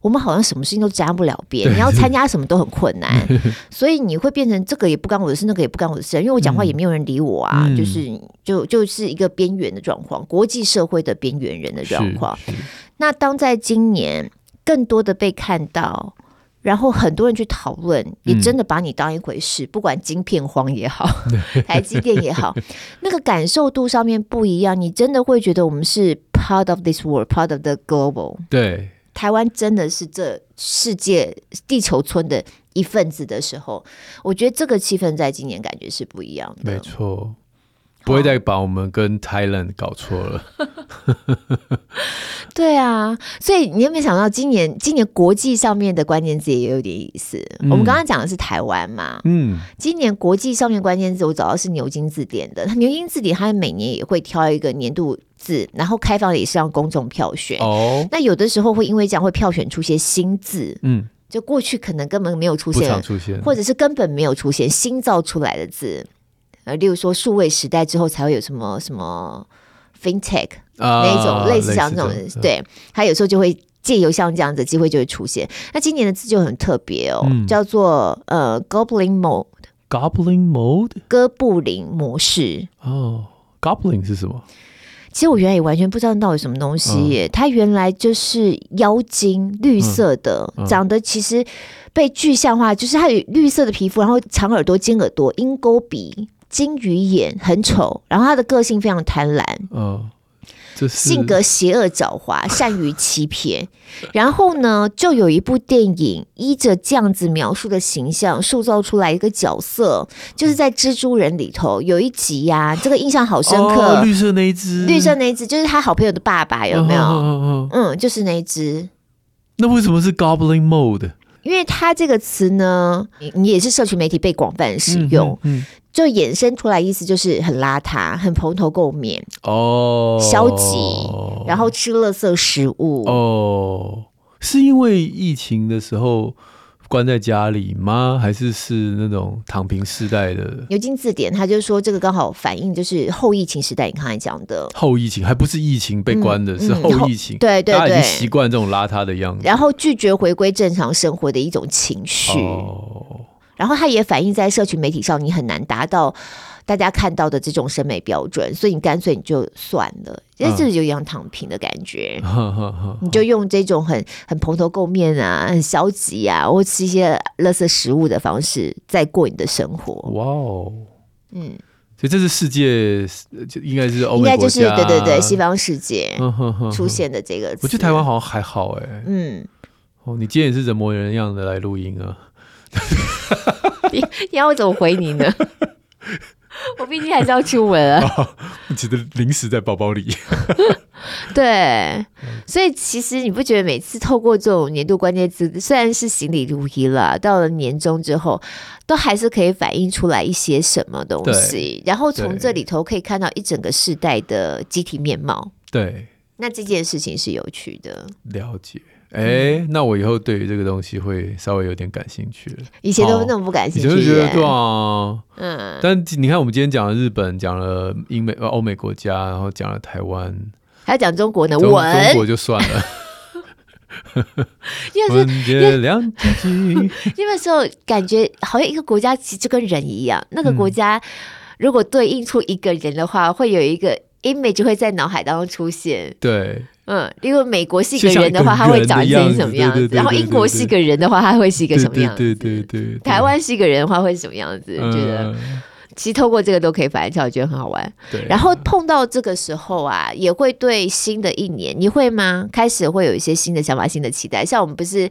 我们好像什么事情都沾不了边，你要参加什么都很困难，所以你会变成这个也不干我的事，那个也不干我的事，因为我讲话也没有人理我啊，嗯、就是就就是一个边缘的状况，国际社会的边缘人的状况。那当在今年更多的被看到，然后很多人去讨论，也真的把你当一回事，嗯、不管晶片荒也好，台积电也好，那个感受度上面不一样，你真的会觉得我们是 part of this world，part of the global。对。台湾真的是这世界地球村的一份子的时候，我觉得这个气氛在今年感觉是不一样的。没错，不会再把我们跟 Thailand 搞错了。对啊，所以你有没有想到，今年今年国际上面的关键字也有点意思？嗯、我们刚刚讲的是台湾嘛，嗯，今年国际上面关键字我找到是牛津字典的，牛津字典它每年也会挑一个年度。字，然后开放也是让公众票选。哦，那有的时候会因为这样会票选出些新字，嗯，就过去可能根本没有出现，出现，或者是根本没有出现新造出来的字，呃，例如说数位时代之后才会有什么什么 FinTech 那一种类似像这种，对，它有时候就会借由像这样子的机会就会出现。那今年的字就很特别哦，嗯、叫做呃 Goblin Mode，Goblin Mode，哥布林模式。哦，Goblin 是什么？其实我原来也完全不知道那到底什么东西耶，嗯、它原来就是妖精，绿色的，长得其实被具象化，就是它有绿色的皮肤，然后长耳朵、尖耳朵、鹰钩鼻、金鱼眼，很丑，然后他的个性非常贪婪。嗯性格邪恶狡猾，善于欺骗。然后呢，就有一部电影依着这样子描述的形象塑造出来一个角色，就是在《蜘蛛人》里头有一集呀、啊，这个印象好深刻。哦、绿色那一只，绿色那一只就是他好朋友的爸爸，有没有？哦哦哦、嗯，就是那一只。那为什么是 Goblin Mode？因为它这个词呢，你也是社群媒体被广泛使用。嗯嗯就衍生出来，意思就是很邋遢，很蓬头垢面哦，消极，然后吃垃圾食物哦。是因为疫情的时候关在家里吗？还是是那种躺平时代的？牛津字典，他就说这个刚好反映就是后疫情时代。你刚才讲的后疫情，还不是疫情被关的，嗯、是后疫情。对对对，大家已经习惯这种邋遢的样子，然后拒绝回归正常生活的一种情绪。哦然后它也反映在社群媒体上，你很难达到大家看到的这种审美标准，所以你干脆你就算了，其实这就一样躺平的感觉。嗯、你就用这种很很蓬头垢面啊、很消极啊，或吃一些垃圾食物的方式，在过你的生活。哇哦，嗯，所以这是世界，就应该是欧美国家，应该就是对对对，西方世界 出现的这个。我觉得台湾好像还好哎、欸，嗯，哦，你今天也是人模人样的来录音啊。你你要我怎么回你呢？我毕竟还是要出门啊。哦，你觉得零食在包包里。对，所以其实你不觉得每次透过这种年度关键字，虽然是行李如一了，到了年终之后，都还是可以反映出来一些什么东西，然后从这里头可以看到一整个世代的集体面貌。对，那这件事情是有趣的。了解。哎，那我以后对于这个东西会稍微有点感兴趣了。以前都那么不感兴趣，就觉得对啊。嗯。但你看，我们今天讲了日本，讲了英美、欧美国家，然后讲了台湾，还要讲中国呢？中中国就算了。因为是因为时候感觉好像一个国家其实就跟人一样，那个国家如果对应出一个人的话，会有一个 image 会在脑海当中出现。对。嗯，因为美国是一个人的话，他会长成什么样子？然后英国是一个人的话，他会是一个什么样子？对对对。台湾是一个人的话，会是什么样子？觉得其实透过这个都可以反映出来，我觉得很好玩。对。然后碰到这个时候啊，也会对新的一年，你会吗？开始会有一些新的想法、新的期待。像我们不是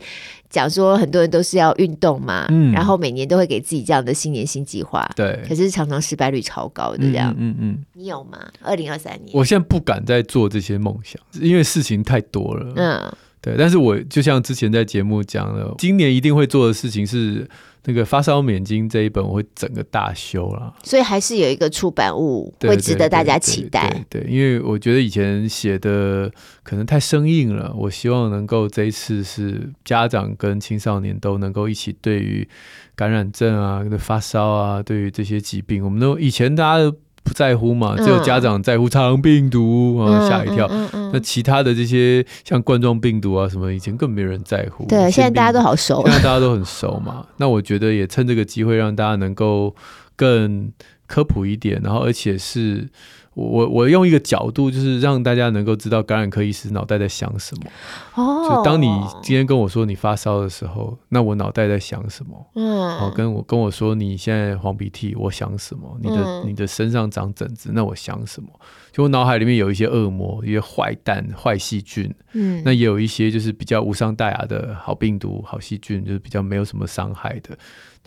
讲说，很多人都是要运动嘛，嗯然后每年都会给自己这样的新年新计划。对。可是常常失败率超高的这样。嗯嗯。你有吗？二零二三年。我现在不敢再做这些梦想，因为事情太多了。嗯。对，但是我就像之前在节目讲的，今年一定会做的事情是那个发烧免经这一本，我会整个大修了。所以还是有一个出版物会值得大家期待。对，对，对，对，对，因为我觉得以前写的可能太生硬了，我希望能够这一次是家长跟青少年都能够一起对于感染症啊、发烧啊，对于这些疾病，我们都以前大家都。不在乎嘛？只有家长在乎肠病毒，嗯、啊，吓一跳。那其他的这些像冠状病毒啊什么，以前更没人在乎。对，现在大家都好熟，现在大家都很熟嘛。那我觉得也趁这个机会让大家能够更科普一点，然后而且是。我我用一个角度，就是让大家能够知道感染科医师脑袋在想什么。哦，就当你今天跟我说你发烧的时候，那我脑袋在想什么？嗯，好，跟我跟我说你现在黄鼻涕，我想什么？你的、嗯、你的身上长疹子，那我想什么？就我脑海里面有一些恶魔，一些坏蛋、坏细菌。嗯，那也有一些就是比较无伤大雅的好病毒、好细菌，就是比较没有什么伤害的。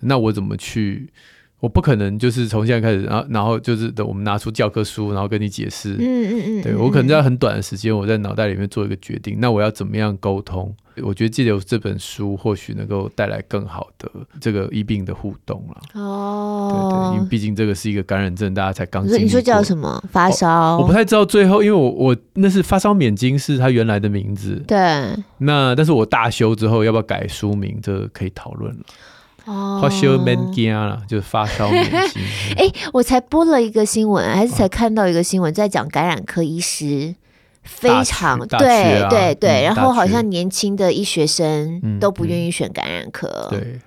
那我怎么去？我不可能就是从现在开始，然后然后就是等我们拿出教科书，然后跟你解释。嗯嗯嗯，对我可能在很短的时间，我在脑袋里面做一个决定。那我要怎么样沟通？我觉得借由这本书，或许能够带来更好的这个医病的互动了。哦，对对，因为毕竟这个是一个感染症，大家才刚。你说叫什么？发烧？哦，我不太知道最后，因为我我那是发烧免金是他原来的名字。对。那但是我大修之后要不要改书名？这个可以讨论了。哦，发烧免惊啦，就是发烧免经。哎、欸，我才播了一个新闻，还是才看到一个新闻，在讲感染科医师非常对对对，然后好像年轻的医学生都不愿意选感染科，对，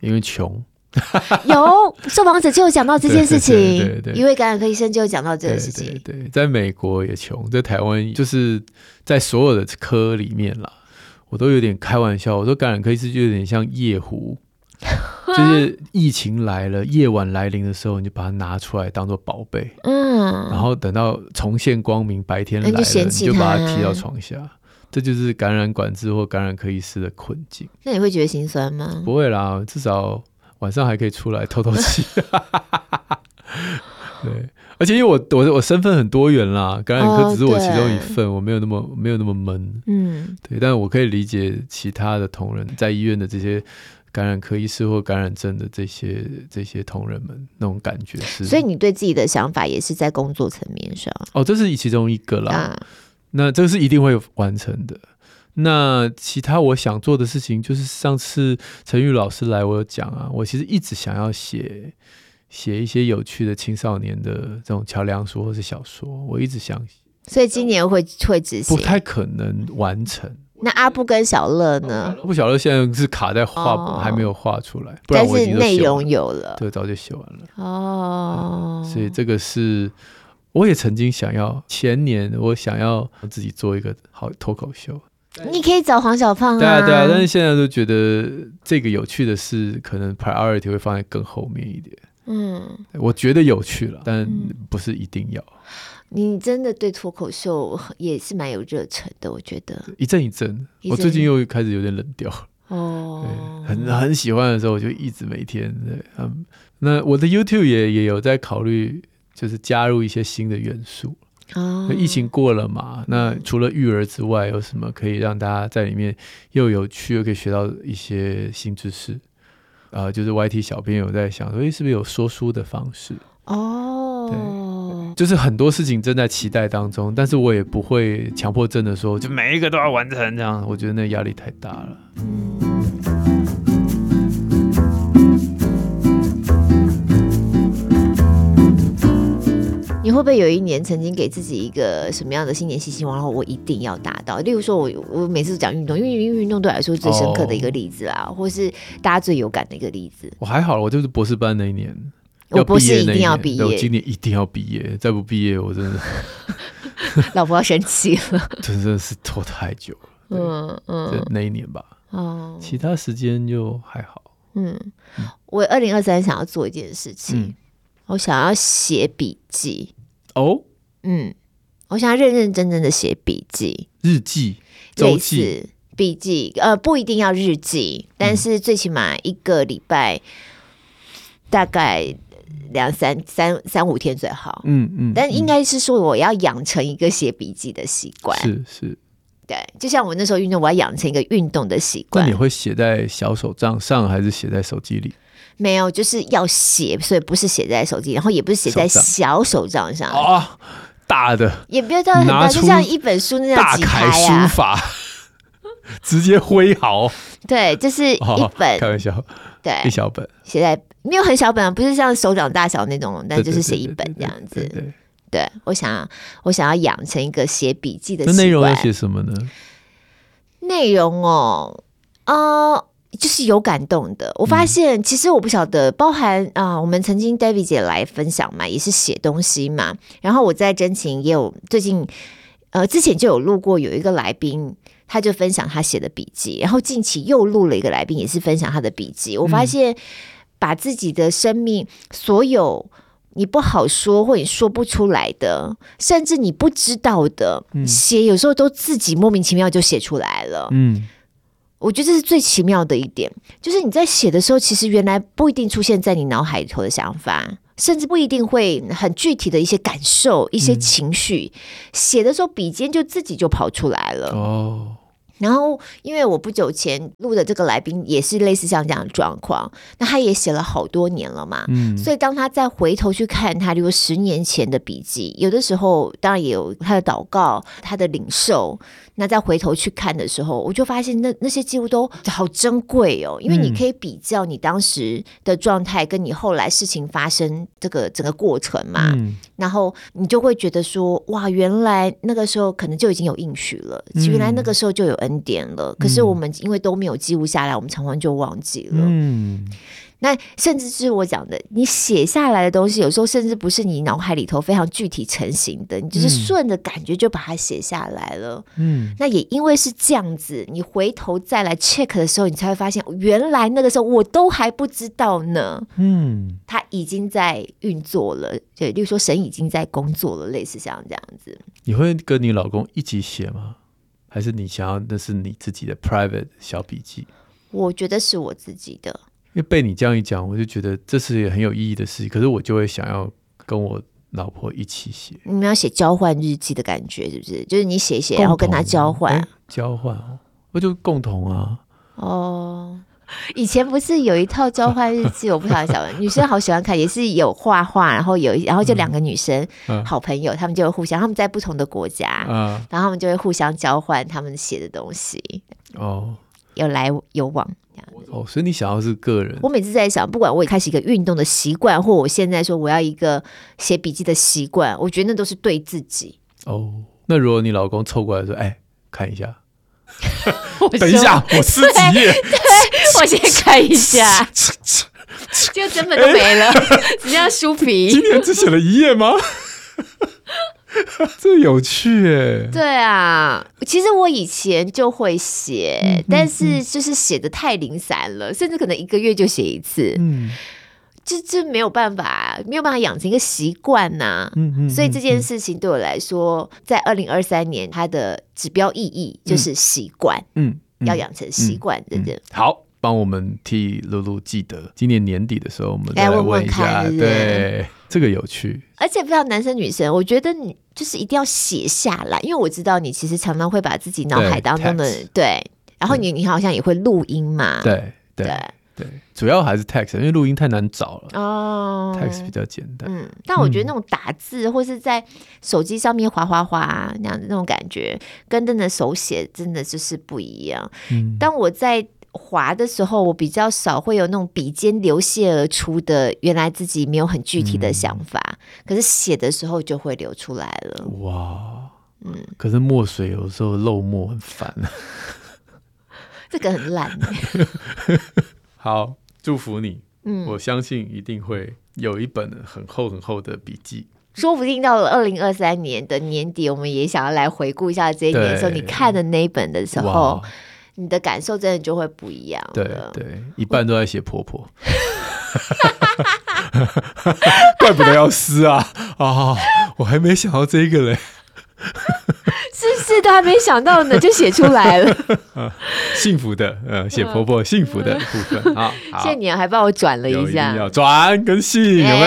因为穷。有受访者就有讲到这件事情，对对对，一位感染科医生就有讲到这个事情。对，在美国也穷，在台湾就是在所有的科里面啦，我都有点开玩笑，我说感染科医师就有点像夜壶。就是疫情来了，夜晚来临的时候，你就把它拿出来当做宝贝，嗯，然后等到重现光明，白天来了，你就把它踢到床下。这就是感染管制或感染科医师的困境。那你会觉得心酸吗？不会啦，至少晚上还可以出来透透气。对，而且因为我我我身份很多元啦，感染科只是我其中一份，我没有那么没有那么闷。嗯，对，但是我可以理解其他的同仁在医院的这些。感染科医师或感染症的这些这些同仁们，那种感觉是，所以你对自己的想法也是在工作层面上哦，这是其中一个啦。啊、那这个是一定会完成的。那其他我想做的事情，就是上次陈玉老师来，我有讲啊，我其实一直想要写写一些有趣的青少年的这种桥梁书或是小说，我一直想。所以今年会会执行，不太可能完成。那阿布跟小乐呢？阿布小乐现在是卡在画本，哦、还没有画出来，不然我已经内容有了，对，早就写完了。哦、嗯，所以这个是，我也曾经想要，前年我想要自己做一个好脱口秀。你可以找黄小胖啊。对啊，对啊，但是现在都觉得这个有趣的事，可能 priority 会放在更后面一点。嗯，我觉得有趣了，但不是一定要。你真的对脱口秀也是蛮有热忱的，我觉得一阵一阵。我最近又开始有点冷掉了。哦，很很喜欢的时候，我就一直每天对。嗯，那我的 YouTube 也也有在考虑，就是加入一些新的元素。哦，疫情过了嘛，那除了育儿之外，有什么可以让大家在里面又有趣又可以学到一些新知识？啊、呃，就是 YT 小编有在想，所以是不是有说书的方式？哦，对，就是很多事情正在期待当中，但是我也不会强迫症的说，就每一个都要完成这样，我觉得那压力太大了。你会不会有一年曾经给自己一个什么样的新年新希望，然后我一定要达到？例如说我，我我每次都讲运动，因为运动对我来说最深刻的一个例子啦，哦、或是大家最有感的一个例子。我还好，我就是博士班那一年，我博士一定要毕业，我今年一定要毕业，再不毕业我真的 老婆要生气了，真的是拖太久了。嗯嗯，那一年吧，哦，其他时间就还好。嗯，我二零二三想要做一件事情。嗯我想要写笔记。哦，嗯，我想要认认真真的写笔记，日记、周记、笔记，呃，不一定要日记，但是最起码一个礼拜大概两三三三五天最好，嗯嗯，但应该是说我要养成一个写笔记的习惯，是是，对，就像我那时候运动，我要养成一个运动的习惯。那你会写在小手账上，还是写在手机里？没有，就是要写，所以不是写在手机，然后也不是写在小手账上啊、哦，大的也不要到很大，就像一本书那样大楷书法，直接挥毫。对，就是一本，开玩笑，对，一小本写在没有很小本，不是像手掌大小那种，但就是写一本这样子。对，对，对，对，对，对，我想，我想要养成一个写笔记的习惯。那内容要写什么呢？内容哦，啊、呃。就是有感动的，我发现其实我不晓得，包含啊、呃，我们曾经 David 姐来分享嘛，也是写东西嘛。然后我在真情也有最近，呃，之前就有录过有一个来宾，他就分享他写的笔记。然后近期又录了一个来宾，也是分享他的笔记。我发现把自己的生命所有你不好说或你说不出来的，甚至你不知道的，写有时候都自己莫名其妙就写出来了。嗯。我觉得这是最奇妙的一点，就是你在写的时候，其实原来不一定出现在你脑海里头的想法，甚至不一定会很具体的一些感受、一些情绪，写、嗯、的时候笔尖就自己就跑出来了。哦。然后，因为我不久前录的这个来宾也是类似像这样的状况，那他也写了好多年了嘛，嗯，所以当他再回头去看他，例如十年前的笔记，有的时候当然也有他的祷告、他的领受，那再回头去看的时候，我就发现那那些记录都好珍贵哦，因为你可以比较你当时的状态跟你后来事情发生这个整个过程嘛，嗯，然后你就会觉得说，哇，原来那个时候可能就已经有应许了，原来那个时候就有。恩典了，可是我们因为都没有记录下来，嗯、我们常常就忘记了。嗯，那甚至是我讲的，你写下来的东西，有时候甚至不是你脑海里头非常具体成型的，你就是顺着感觉就把它写下来了。嗯，那也因为是这样子，你回头再来 check 的时候，你才会发现，原来那个时候我都还不知道呢。嗯，他已经在运作了，对，例如说神已经在工作了，类似像这样子。你会跟你老公一起写吗？还是你想要的是你自己的 private 小笔记？我觉得是我自己的，因为被你这样一讲，我就觉得这是也很有意义的事情。可是我就会想要跟我老婆一起写。你们要写交换日记的感觉，是不是？就是你写写，然后跟他交换，交换哦，我就共同啊。哦。以前不是有一套交换日记，我不晓得小女生好喜欢看，也是有画画，然后有，然后就两个女生、嗯、好朋友，他们就会互相，他们在不同的国家，嗯、然后他们就会互相交换他们写的东西，哦，有来有往这样子。哦，所以你想要是个人？我每次在想，不管我开始一个运动的习惯，或我现在说我要一个写笔记的习惯，我觉得那都是对自己。哦，那如果你老公凑过来说，哎，看一下。等一下，我撕几页？对，我先看一下，就根本都没了，只剩下书皮。今年只写了一页吗？这有趣哎！对啊，其实我以前就会写，嗯嗯、但是就是写的太零散了，甚至可能一个月就写一次。嗯，这这没有办法，没有办法养成一个习惯呐、啊。嗯嗯，所以这件事情对我来说，在二零二三年，它的指标意义就是习惯。嗯，要养成习惯，真的、嗯嗯嗯、好。帮我们替露露记得，今年年底的时候，我们再来问一下。问问对，这个有趣。而且不知道男生女生，我觉得你就是一定要写下来，因为我知道你其实常常会把自己脑海当中的对，对，然后你你好像也会录音嘛。对对对，对，主要还是 text，因为录音太难找了。哦，text 比较简单。嗯，但我觉得那种打字或是在手机上面滑滑滑那样的那种感觉，跟真的手写真的就是不一样。嗯，当我在。滑的时候，我比较少会有那种笔尖流泻而出的，原来自己没有很具体的想法，嗯、可是写的时候就会流出来了。哇，嗯，可是墨水有时候漏墨很烦，这个很烂。好，祝福你，嗯，我相信一定会有一本很厚很厚的笔记，说不定到了二零二三年的年底，我们也想要来回顾一下这一年的时候，你看的那一本的时候。你的感受真的就会不一样。对对，一半都在写婆婆，怪不得要撕啊啊！我还没想到这个嘞。是是都还没想到呢，就写出来了。幸福的，呃，写婆婆幸福的部分啊。谢谢你还帮我转了一下，要转跟信有没有？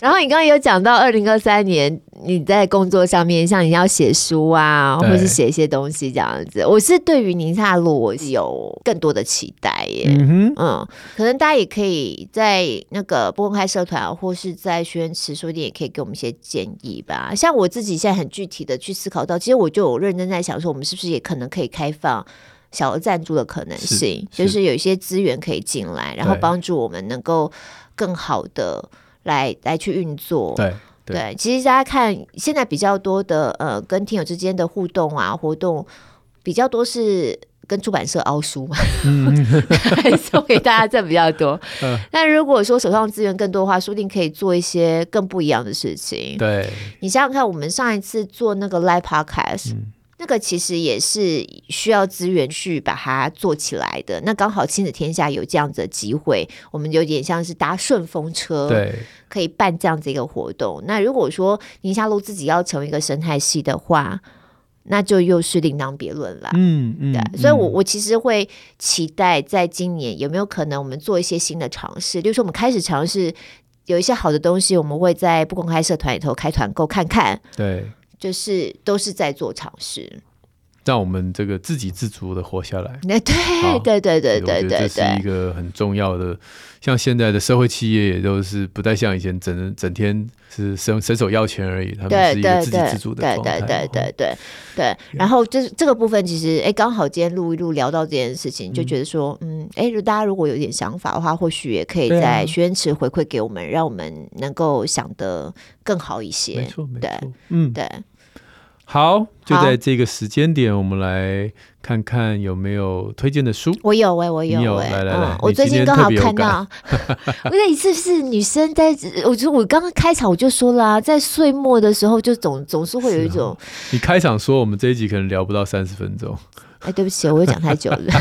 然后你刚刚有讲到二零二三年你在工作上面，像你要写书啊，或是写一些东西这样子。我是对于宁夏路我是有更多的期待耶。嗯，嗯可能大家也可以在那个不公开社团，或是在学员池书店，也可以给我们一些建议吧。像我自己现在很具体的去思考到，其实我就有认真在想说，我们是不是也可能可以开放小额赞助的可能性，是是就是有一些资源可以进来，然后帮助我们能够更好的来来去运作。对对，对，其实大家看现在比较多的呃，跟听友之间的互动啊活动，比较多是。跟出版社凹书嘛，送给大家这比较多。但如果说手上资源更多的话，说不定可以做一些更不一样的事情。对，你想想看，我们上一次做那个 live podcast，、嗯、那个其实也是需要资源去把它做起来的。那刚好亲子天下有这样子的机会，我们有点像是搭顺风车，对，可以办这样子一个活动。那如果说宁夏路自己要成为一个生态系的话，那就又是另当别论了。嗯嗯，对，所以我我其实会期待在今年有没有可能我们做一些新的尝试，就是说我们开始尝试有一些好的东西，我们会在不公开社团里头开团购看看。对，就是都是在做尝试。让我们这个自给自足的活下来。那 对对对对对对，这是一个很重要的。像现在的社会企业也都是不再像以前整整天是伸伸手要钱而已，他们是一个自给自足的状态。对对对对对对。然后这这个部分其实，哎，刚好今天录一录聊到这件事情，就觉得说，嗯，哎，如大家如果有点想法的话，或许也可以在学员池回馈给我们，让我们能够想得更好一些。没错，没错。嗯，对。好，就在这个时间点，我们来看看有没有推荐的书。我有哎，我有，有来来来，嗯、我最近刚好看到，我那一次是女生在，我就我刚刚开场我就说了、啊，在岁末的时候就总总是会有一种，哦、你开场说我们这一集可能聊不到三十分钟，哎，对不起，我又讲太久了。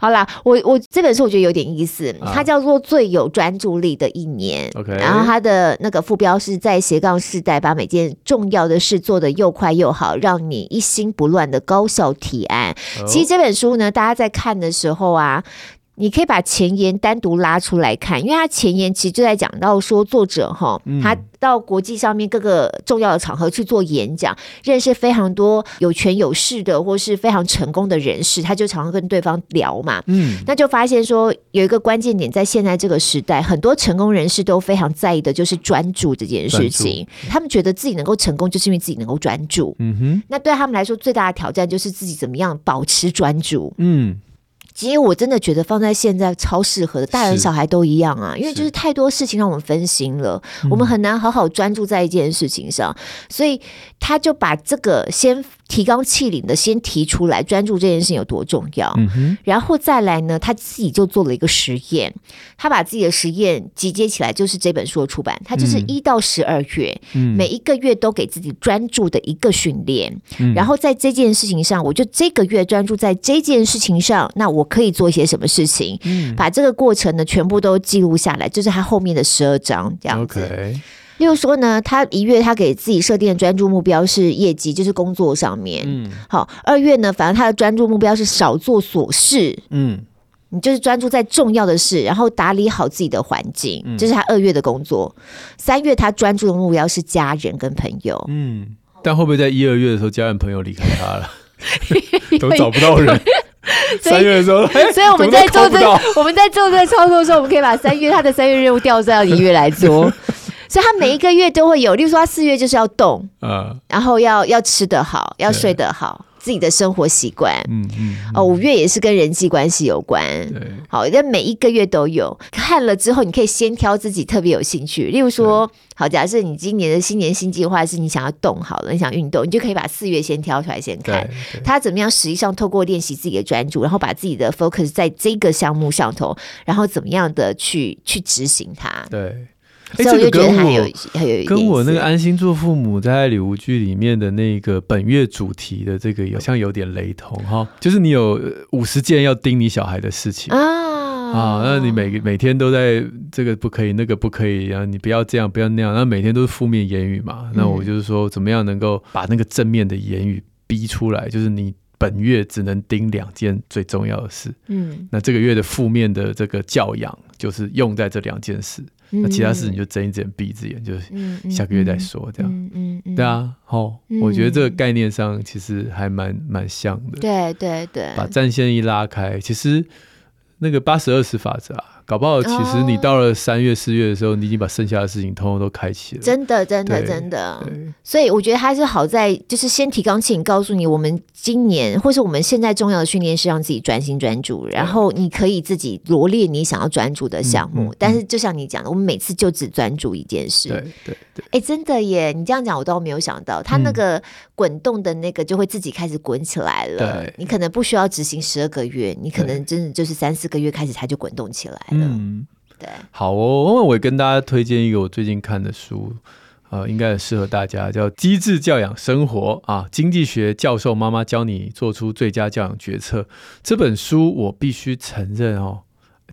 好啦，我我这本书我觉得有点意思，它叫做《最有专注力的一年》，OK，然后它的那个副标是在斜杠时代把每件重要的事做得又快又好，让你一心不乱的高效提案。其实这本书呢，大家在看的时候啊。你可以把前言单独拉出来看，因为他前言其实就在讲到说，作者哈，他到国际上面各个重要的场合去做演讲，认识非常多有权有势的或是非常成功的人士，他就常常跟对方聊嘛，嗯，那就发现说有一个关键点，在现在这个时代，很多成功人士都非常在意的就是专注这件事情，他们觉得自己能够成功，就是因为自己能够专注，嗯哼，那对他们来说最大的挑战就是自己怎么样保持专注，嗯。其实我真的觉得放在现在超适合的，大人小孩都一样啊，因为就是太多事情让我们分心了，我们很难好好专注在一件事情上，嗯、所以他就把这个先提纲挈领的先提出来，专注这件事情有多重要，然后再来呢，他自己就做了一个实验，他把自己的实验集结起来，就是这本书的出版，他就是一到十二月，嗯、每一个月都给自己专注的一个训练，嗯、然后在这件事情上，我就这个月专注在这件事情上，那我。可以做一些什么事情？嗯，把这个过程呢全部都记录下来，就是他后面的十二章这样子。Okay. 例如说呢，他一月他给自己设定的专注目标是业绩，就是工作上面。嗯，好，二月呢，反正他的专注目标是少做琐事。嗯，你就是专注在重要的事，然后打理好自己的环境，这、嗯、是他二月的工作。三月他专注的目标是家人跟朋友。嗯，但会不会在一二月的时候，家人朋友离开他了，都找不到人？三月的时候，所以我们在做这个，我们在做这个操作的时候，我们可以把三月他的三月任务调到一月来做。所以他每一个月都会有，例如说他四月就是要动，嗯，然后要要吃得好，要睡得好。自己的生活习惯，嗯嗯，哦，五月也是跟人际关系有关，对，好，但每一个月都有。看了之后，你可以先挑自己特别有兴趣，例如说，好，假设你今年的新年新计划是你想要动好了，你想运动，你就可以把四月先挑出来先看，他怎么样实际上透过练习自己的专注，然后把自己的 focus 在这个项目上头，然后怎么样的去去执行它，对。哎，这个跟我跟我那个安心做父母在爱里无惧里面的那个本月主题的这个好像有点雷同哈，就是你有五十件要盯你小孩的事情。啊。啊，那你每每天都在这个不可以，那个不可以，然后你不要这样，不要那样，那每天都是负面言语嘛，那我就是说，怎么样能够把那个正面的言语逼出来？就是你本月只能盯两件最重要的事，嗯，那这个月的负面的这个教养就是用在这两件事。那其他事你就睁一只眼闭一只眼，就是下个月再说这样。嗯嗯嗯、对啊，好，嗯、我觉得这个概念上其实还蛮蛮像的。对对对，把战线一拉开，其实那个八十二十法则啊。搞不好，其实你到了三月四月的时候，你已经把剩下的事情通通都开启了。真的，真的，真的。所以我觉得还是好在，就是先提纲挈领，告诉你我们今年或是我们现在重要的训练是让自己专心专注，然后你可以自己罗列你想要专注的项目。但是就像你讲的，我们每次就只专注一件事。对对对。哎，真的耶！你这样讲我倒没有想到，他那个滚动的那个就会自己开始滚起来了。对。你可能不需要执行十二个月，你可能真的就是三四个月开始它就滚动起来了。嗯，对，好哦，我也跟大家推荐一个我最近看的书，呃，应该很适合大家，叫《机智教养生活》啊，经济学教授妈妈教你做出最佳教养决策。这本书我必须承认哦，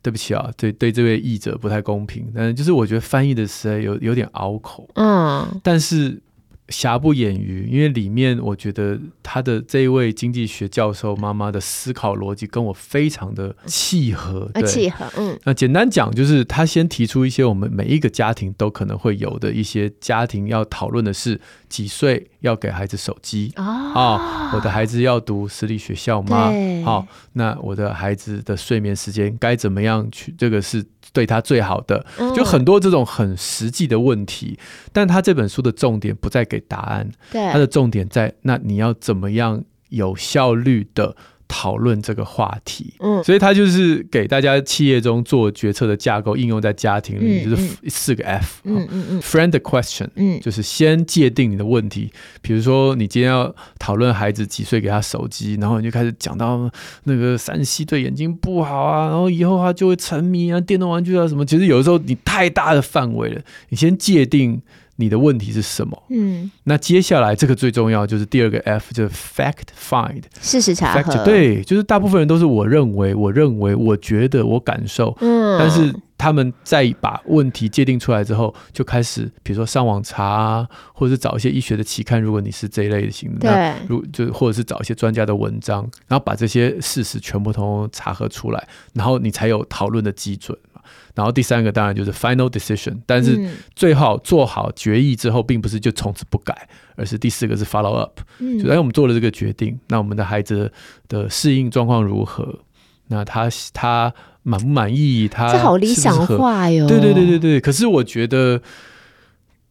对不起啊，对对，这位译者不太公平，但是就是我觉得翻译的实在有有点拗口，嗯，但是。瑕不掩瑜，因为里面我觉得他的这一位经济学教授妈妈的思考逻辑跟我非常的契合，对，契合，嗯。那简单讲就是，他先提出一些我们每一个家庭都可能会有的一些家庭要讨论的事：几岁要给孩子手机啊？哦，我的孩子要读私立学校吗？对好，那我的孩子的睡眠时间该怎么样去？这个是。对他最好的，就很多这种很实际的问题，嗯、但他这本书的重点不在给答案，对他的重点在那你要怎么样有效率的。讨论这个话题，嗯，所以他就是给大家企业中做决策的架构应用在家庭里，嗯、就是四个 F，嗯嗯嗯，Frame the question，嗯，就是先界定你的问题，比如说你今天要讨论孩子几岁给他手机，然后你就开始讲到那个三 C 对眼睛不好啊，然后以后他就会沉迷啊，电动玩具啊什么，其实有的时候你太大的范围了，你先界定。你的问题是什么？嗯，那接下来这个最重要就是第二个 F，就是 fact find，事实查核。对，就是大部分人都是我认为，我认为，我觉得，我感受。嗯，但是他们在把问题界定出来之后，就开始比如说上网查啊，或者是找一些医学的期刊，如果你是这一类型的，那，如就或者是找一些专家的文章，然后把这些事实全部都查核出来，然后你才有讨论的基准。然后第三个当然就是 final decision，但是最后做好决议之后，并不是就从此不改，而是第四个是 follow up，嗯，就哎我们做了这个决定，那我们的孩子的适应状况如何？那他他满不满意？他这好理想化哟，对对对对对。可是我觉得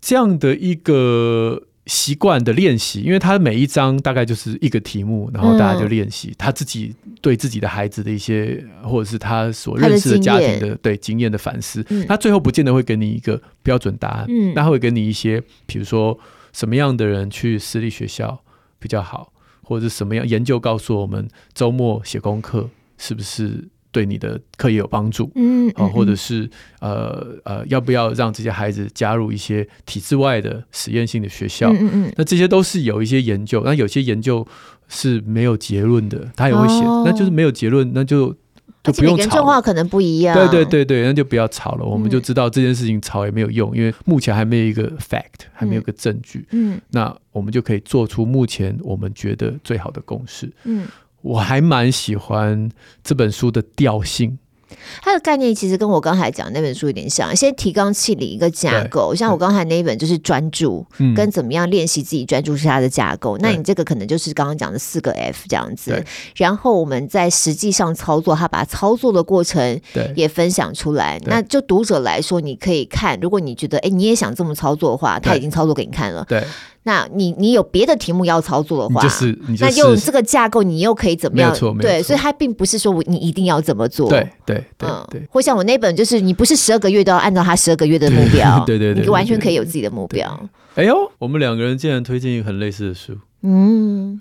这样的一个习惯的练习，因为他每一章大概就是一个题目，然后大家就练习、嗯、他自己对自己的孩子的一些，或者是他所认识的家庭的，的对经验的反思。他、嗯、最后不见得会给你一个标准答案，嗯，他会给你一些，比如说什么样的人去私立学校比较好，或者是什么样研究告诉我们周末写功课是不是对你的课业有帮助？嗯，啊，或者是呃呃，要不要让这些孩子加入一些体制外的实验性的学校？嗯嗯，那这些都是有一些研究，那有些研究是没有结论的，他也会写，哦、那就是没有结论，那就就不用吵。话可能不一样，对对对对，那就不要吵了。我们就知道这件事情吵也没有用，因为目前还没有一个 fact，还没有个证据。嗯，那我们就可以做出目前我们觉得最好的共识。嗯。我还蛮喜欢这本书的调性，它的概念其实跟我刚才讲那本书有点像，先提纲挈领一个架构，像我刚才那一本就是专注，跟怎么样练习自己专注是它的架构。那你这个可能就是刚刚讲的四个 F 这样子，然后我们在实际上操作，它把操作的过程也分享出来。那就读者来说，你可以看，如果你觉得哎你也想这么操作的话，他已经操作给你看了。对。那你你有别的题目要操作的话，就是，就是、那用这个架构，你又可以怎么样？对，所以它并不是说我你一定要怎么做。对对对对。或像我那本，就是你不是十二个月都要按照他十二个月的目标，对 对对，你完全可以有自己的目标。哎呦，我们两个人竟然推荐一个很类似的书。嗯，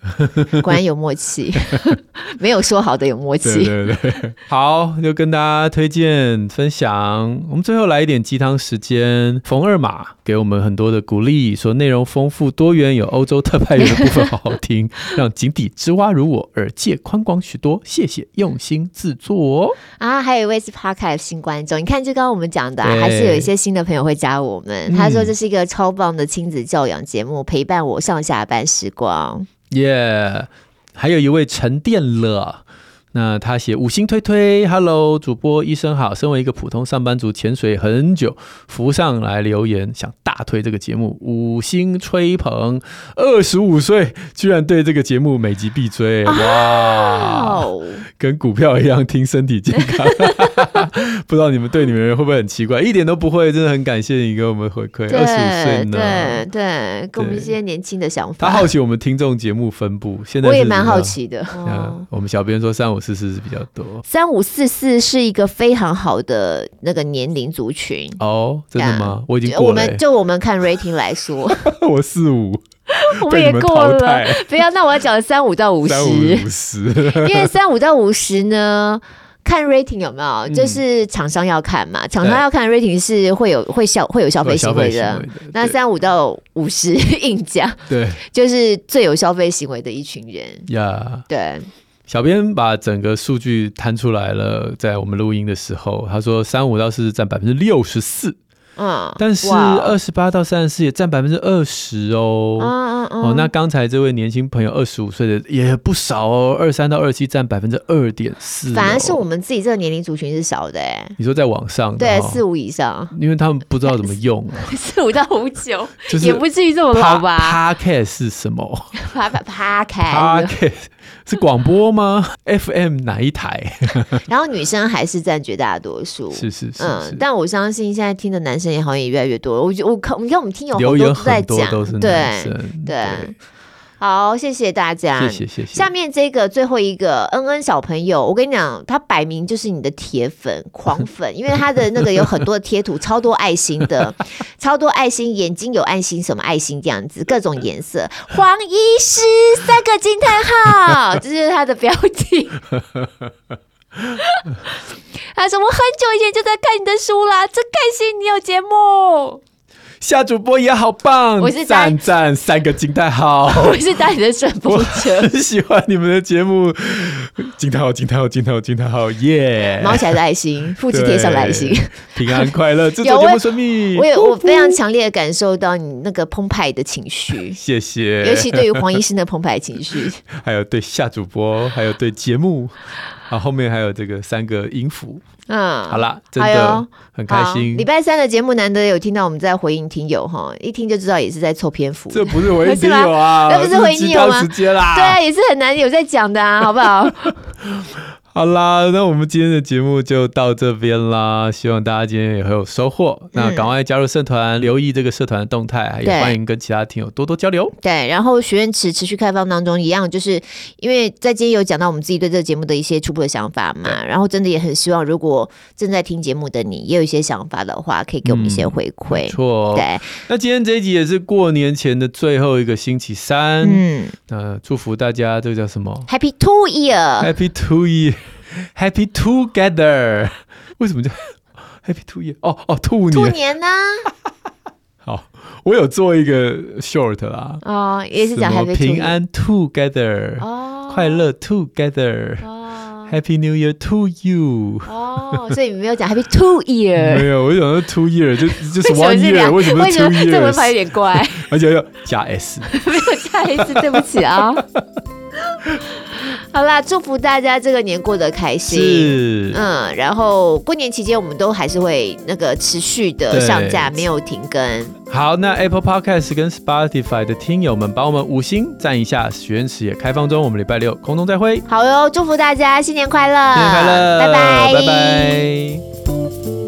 果然有默契，没有说好的有默契。对对对，好，就跟大家推荐分享。我们最后来一点鸡汤时间。冯二马给我们很多的鼓励，说内容丰富多元，有欧洲特派员的部分好好听，让井底之蛙如我耳界宽广许多。谢谢用心制作哦啊！还有一位是 Podcast 新观众，你看，就刚刚我们讲的、啊，还是有一些新的朋友会加我们。他说这是一个超棒的亲子教养节目，陪伴我上下班时光。耶还有一位沉淀了。那他写五星推推，Hello，主播医生好。身为一个普通上班族，潜水很久，浮上来留言，想大推这个节目，五星吹捧。二十五岁居然对这个节目每集必追，哇！Oh. 跟股票一样听身体健康。不知道你们对你们会不会很奇怪？一点都不会，真的很感谢你给我们回馈。二十五岁呢？对对，给我们一些年轻的想法。他好奇我们听众节目分布，现在我也蛮好奇的。嗯，我们小编说三五。四四是比较多，三五四四是一个非常好的那个年龄族群。哦，真的吗？我已经。我们就我们看 rating 来说，我四五，我们也过了。不要，那我要讲三五到五十，五十，因为三五到五十呢，看 rating 有没有？就是厂商要看嘛，厂商要看 rating 是会有会消会有消费行为的。那三五到五十硬讲，对，就是最有消费行为的一群人。呀，对。小编把整个数据摊出来了，在我们录音的时候，他说三五到四占百分之六十四，嗯，但是二十八到三十四也占百分之二十哦，嗯嗯嗯，哦，那刚才这位年轻朋友二十五岁的也不少哦，二三到二七占百分之二点四，反而是我们自己这个年龄族群是少的哎，你说在网上对四五以上，因为他们不知道怎么用，四五到五九也不至于这么老吧？Podcast 是什么？Podcast。是广播吗？FM 哪一台？然后女生还是占绝大多数，是是是，嗯，但我相信现在听的男生也好像也越来越多了。我我看，你看我们听友好多都在讲，对对。好，谢谢大家，谢谢谢谢。下面这个最后一个恩恩小朋友，我跟你讲，他摆明就是你的铁粉狂粉，因为他的那个有很多贴图，超多爱心的，超多爱心，眼睛有爱心，什么爱心这样子，各种颜色。黄医师三个惊叹号，这就是他的标题。他说：“我很久以前就在看你的书啦，真开心你有节目。”夏主播也好棒，我是赞赞三个惊叹号，我是带你的顺风车，很喜欢你们的节目，惊叹号惊叹号惊叹号惊叹号耶！毛起来的爱心，复制贴上的爱心，平安快乐，制作节目顺利。我有我非常强烈的感受到你那个澎湃的情绪，谢谢，尤其对于黄医生的澎湃情绪，还有对夏主播，还有对节目。好，后面还有这个三个音符，嗯，好啦，真的很开心。礼拜三的节目难得有听到我们在回应听友哈，一听就知道也是在凑篇幅。这不是回应 听友啊，那不是回应听友吗？时间啦，对啊，也是很难有在讲的啊，好不好？好啦，那我们今天的节目就到这边啦。希望大家今天也很有收获。嗯、那赶快加入社团，留意这个社团的动态，也欢迎跟其他听友多多交流。对，然后许愿池持续开放当中，一样就是因为在今天有讲到我们自己对这个节目的一些初步的想法嘛。然后真的也很希望，如果正在听节目的你也有一些想法的话，可以给我们一些回馈。没错，对。那今天这一集也是过年前的最后一个星期三。嗯，那祝福大家，这个叫什么？Happy Two Year，Happy Two Year。Happy together，为什么叫 Happy Two Year？哦哦，兔年，兔年呢？好，我有做一个 short 啦。哦，也是讲 Happy 平安 together，哦，快乐 together，哦，Happy New Year to you。哦，所以你没有讲 Happy Two Year？没有，我想说 Two Year 就就是 one year，为什么 two year？这文法有点怪，而且要加 s，没有加 s，对不起啊。好啦，祝福大家这个年过得开心。是，嗯，然后过年期间我们都还是会那个持续的上架，没有停更。好，那 Apple Podcast 跟 Spotify 的听友们，帮我们五星赞一下，许愿池也开放中，我们礼拜六空中再会。好哟，祝福大家新年快乐，新年快乐，拜拜，拜拜。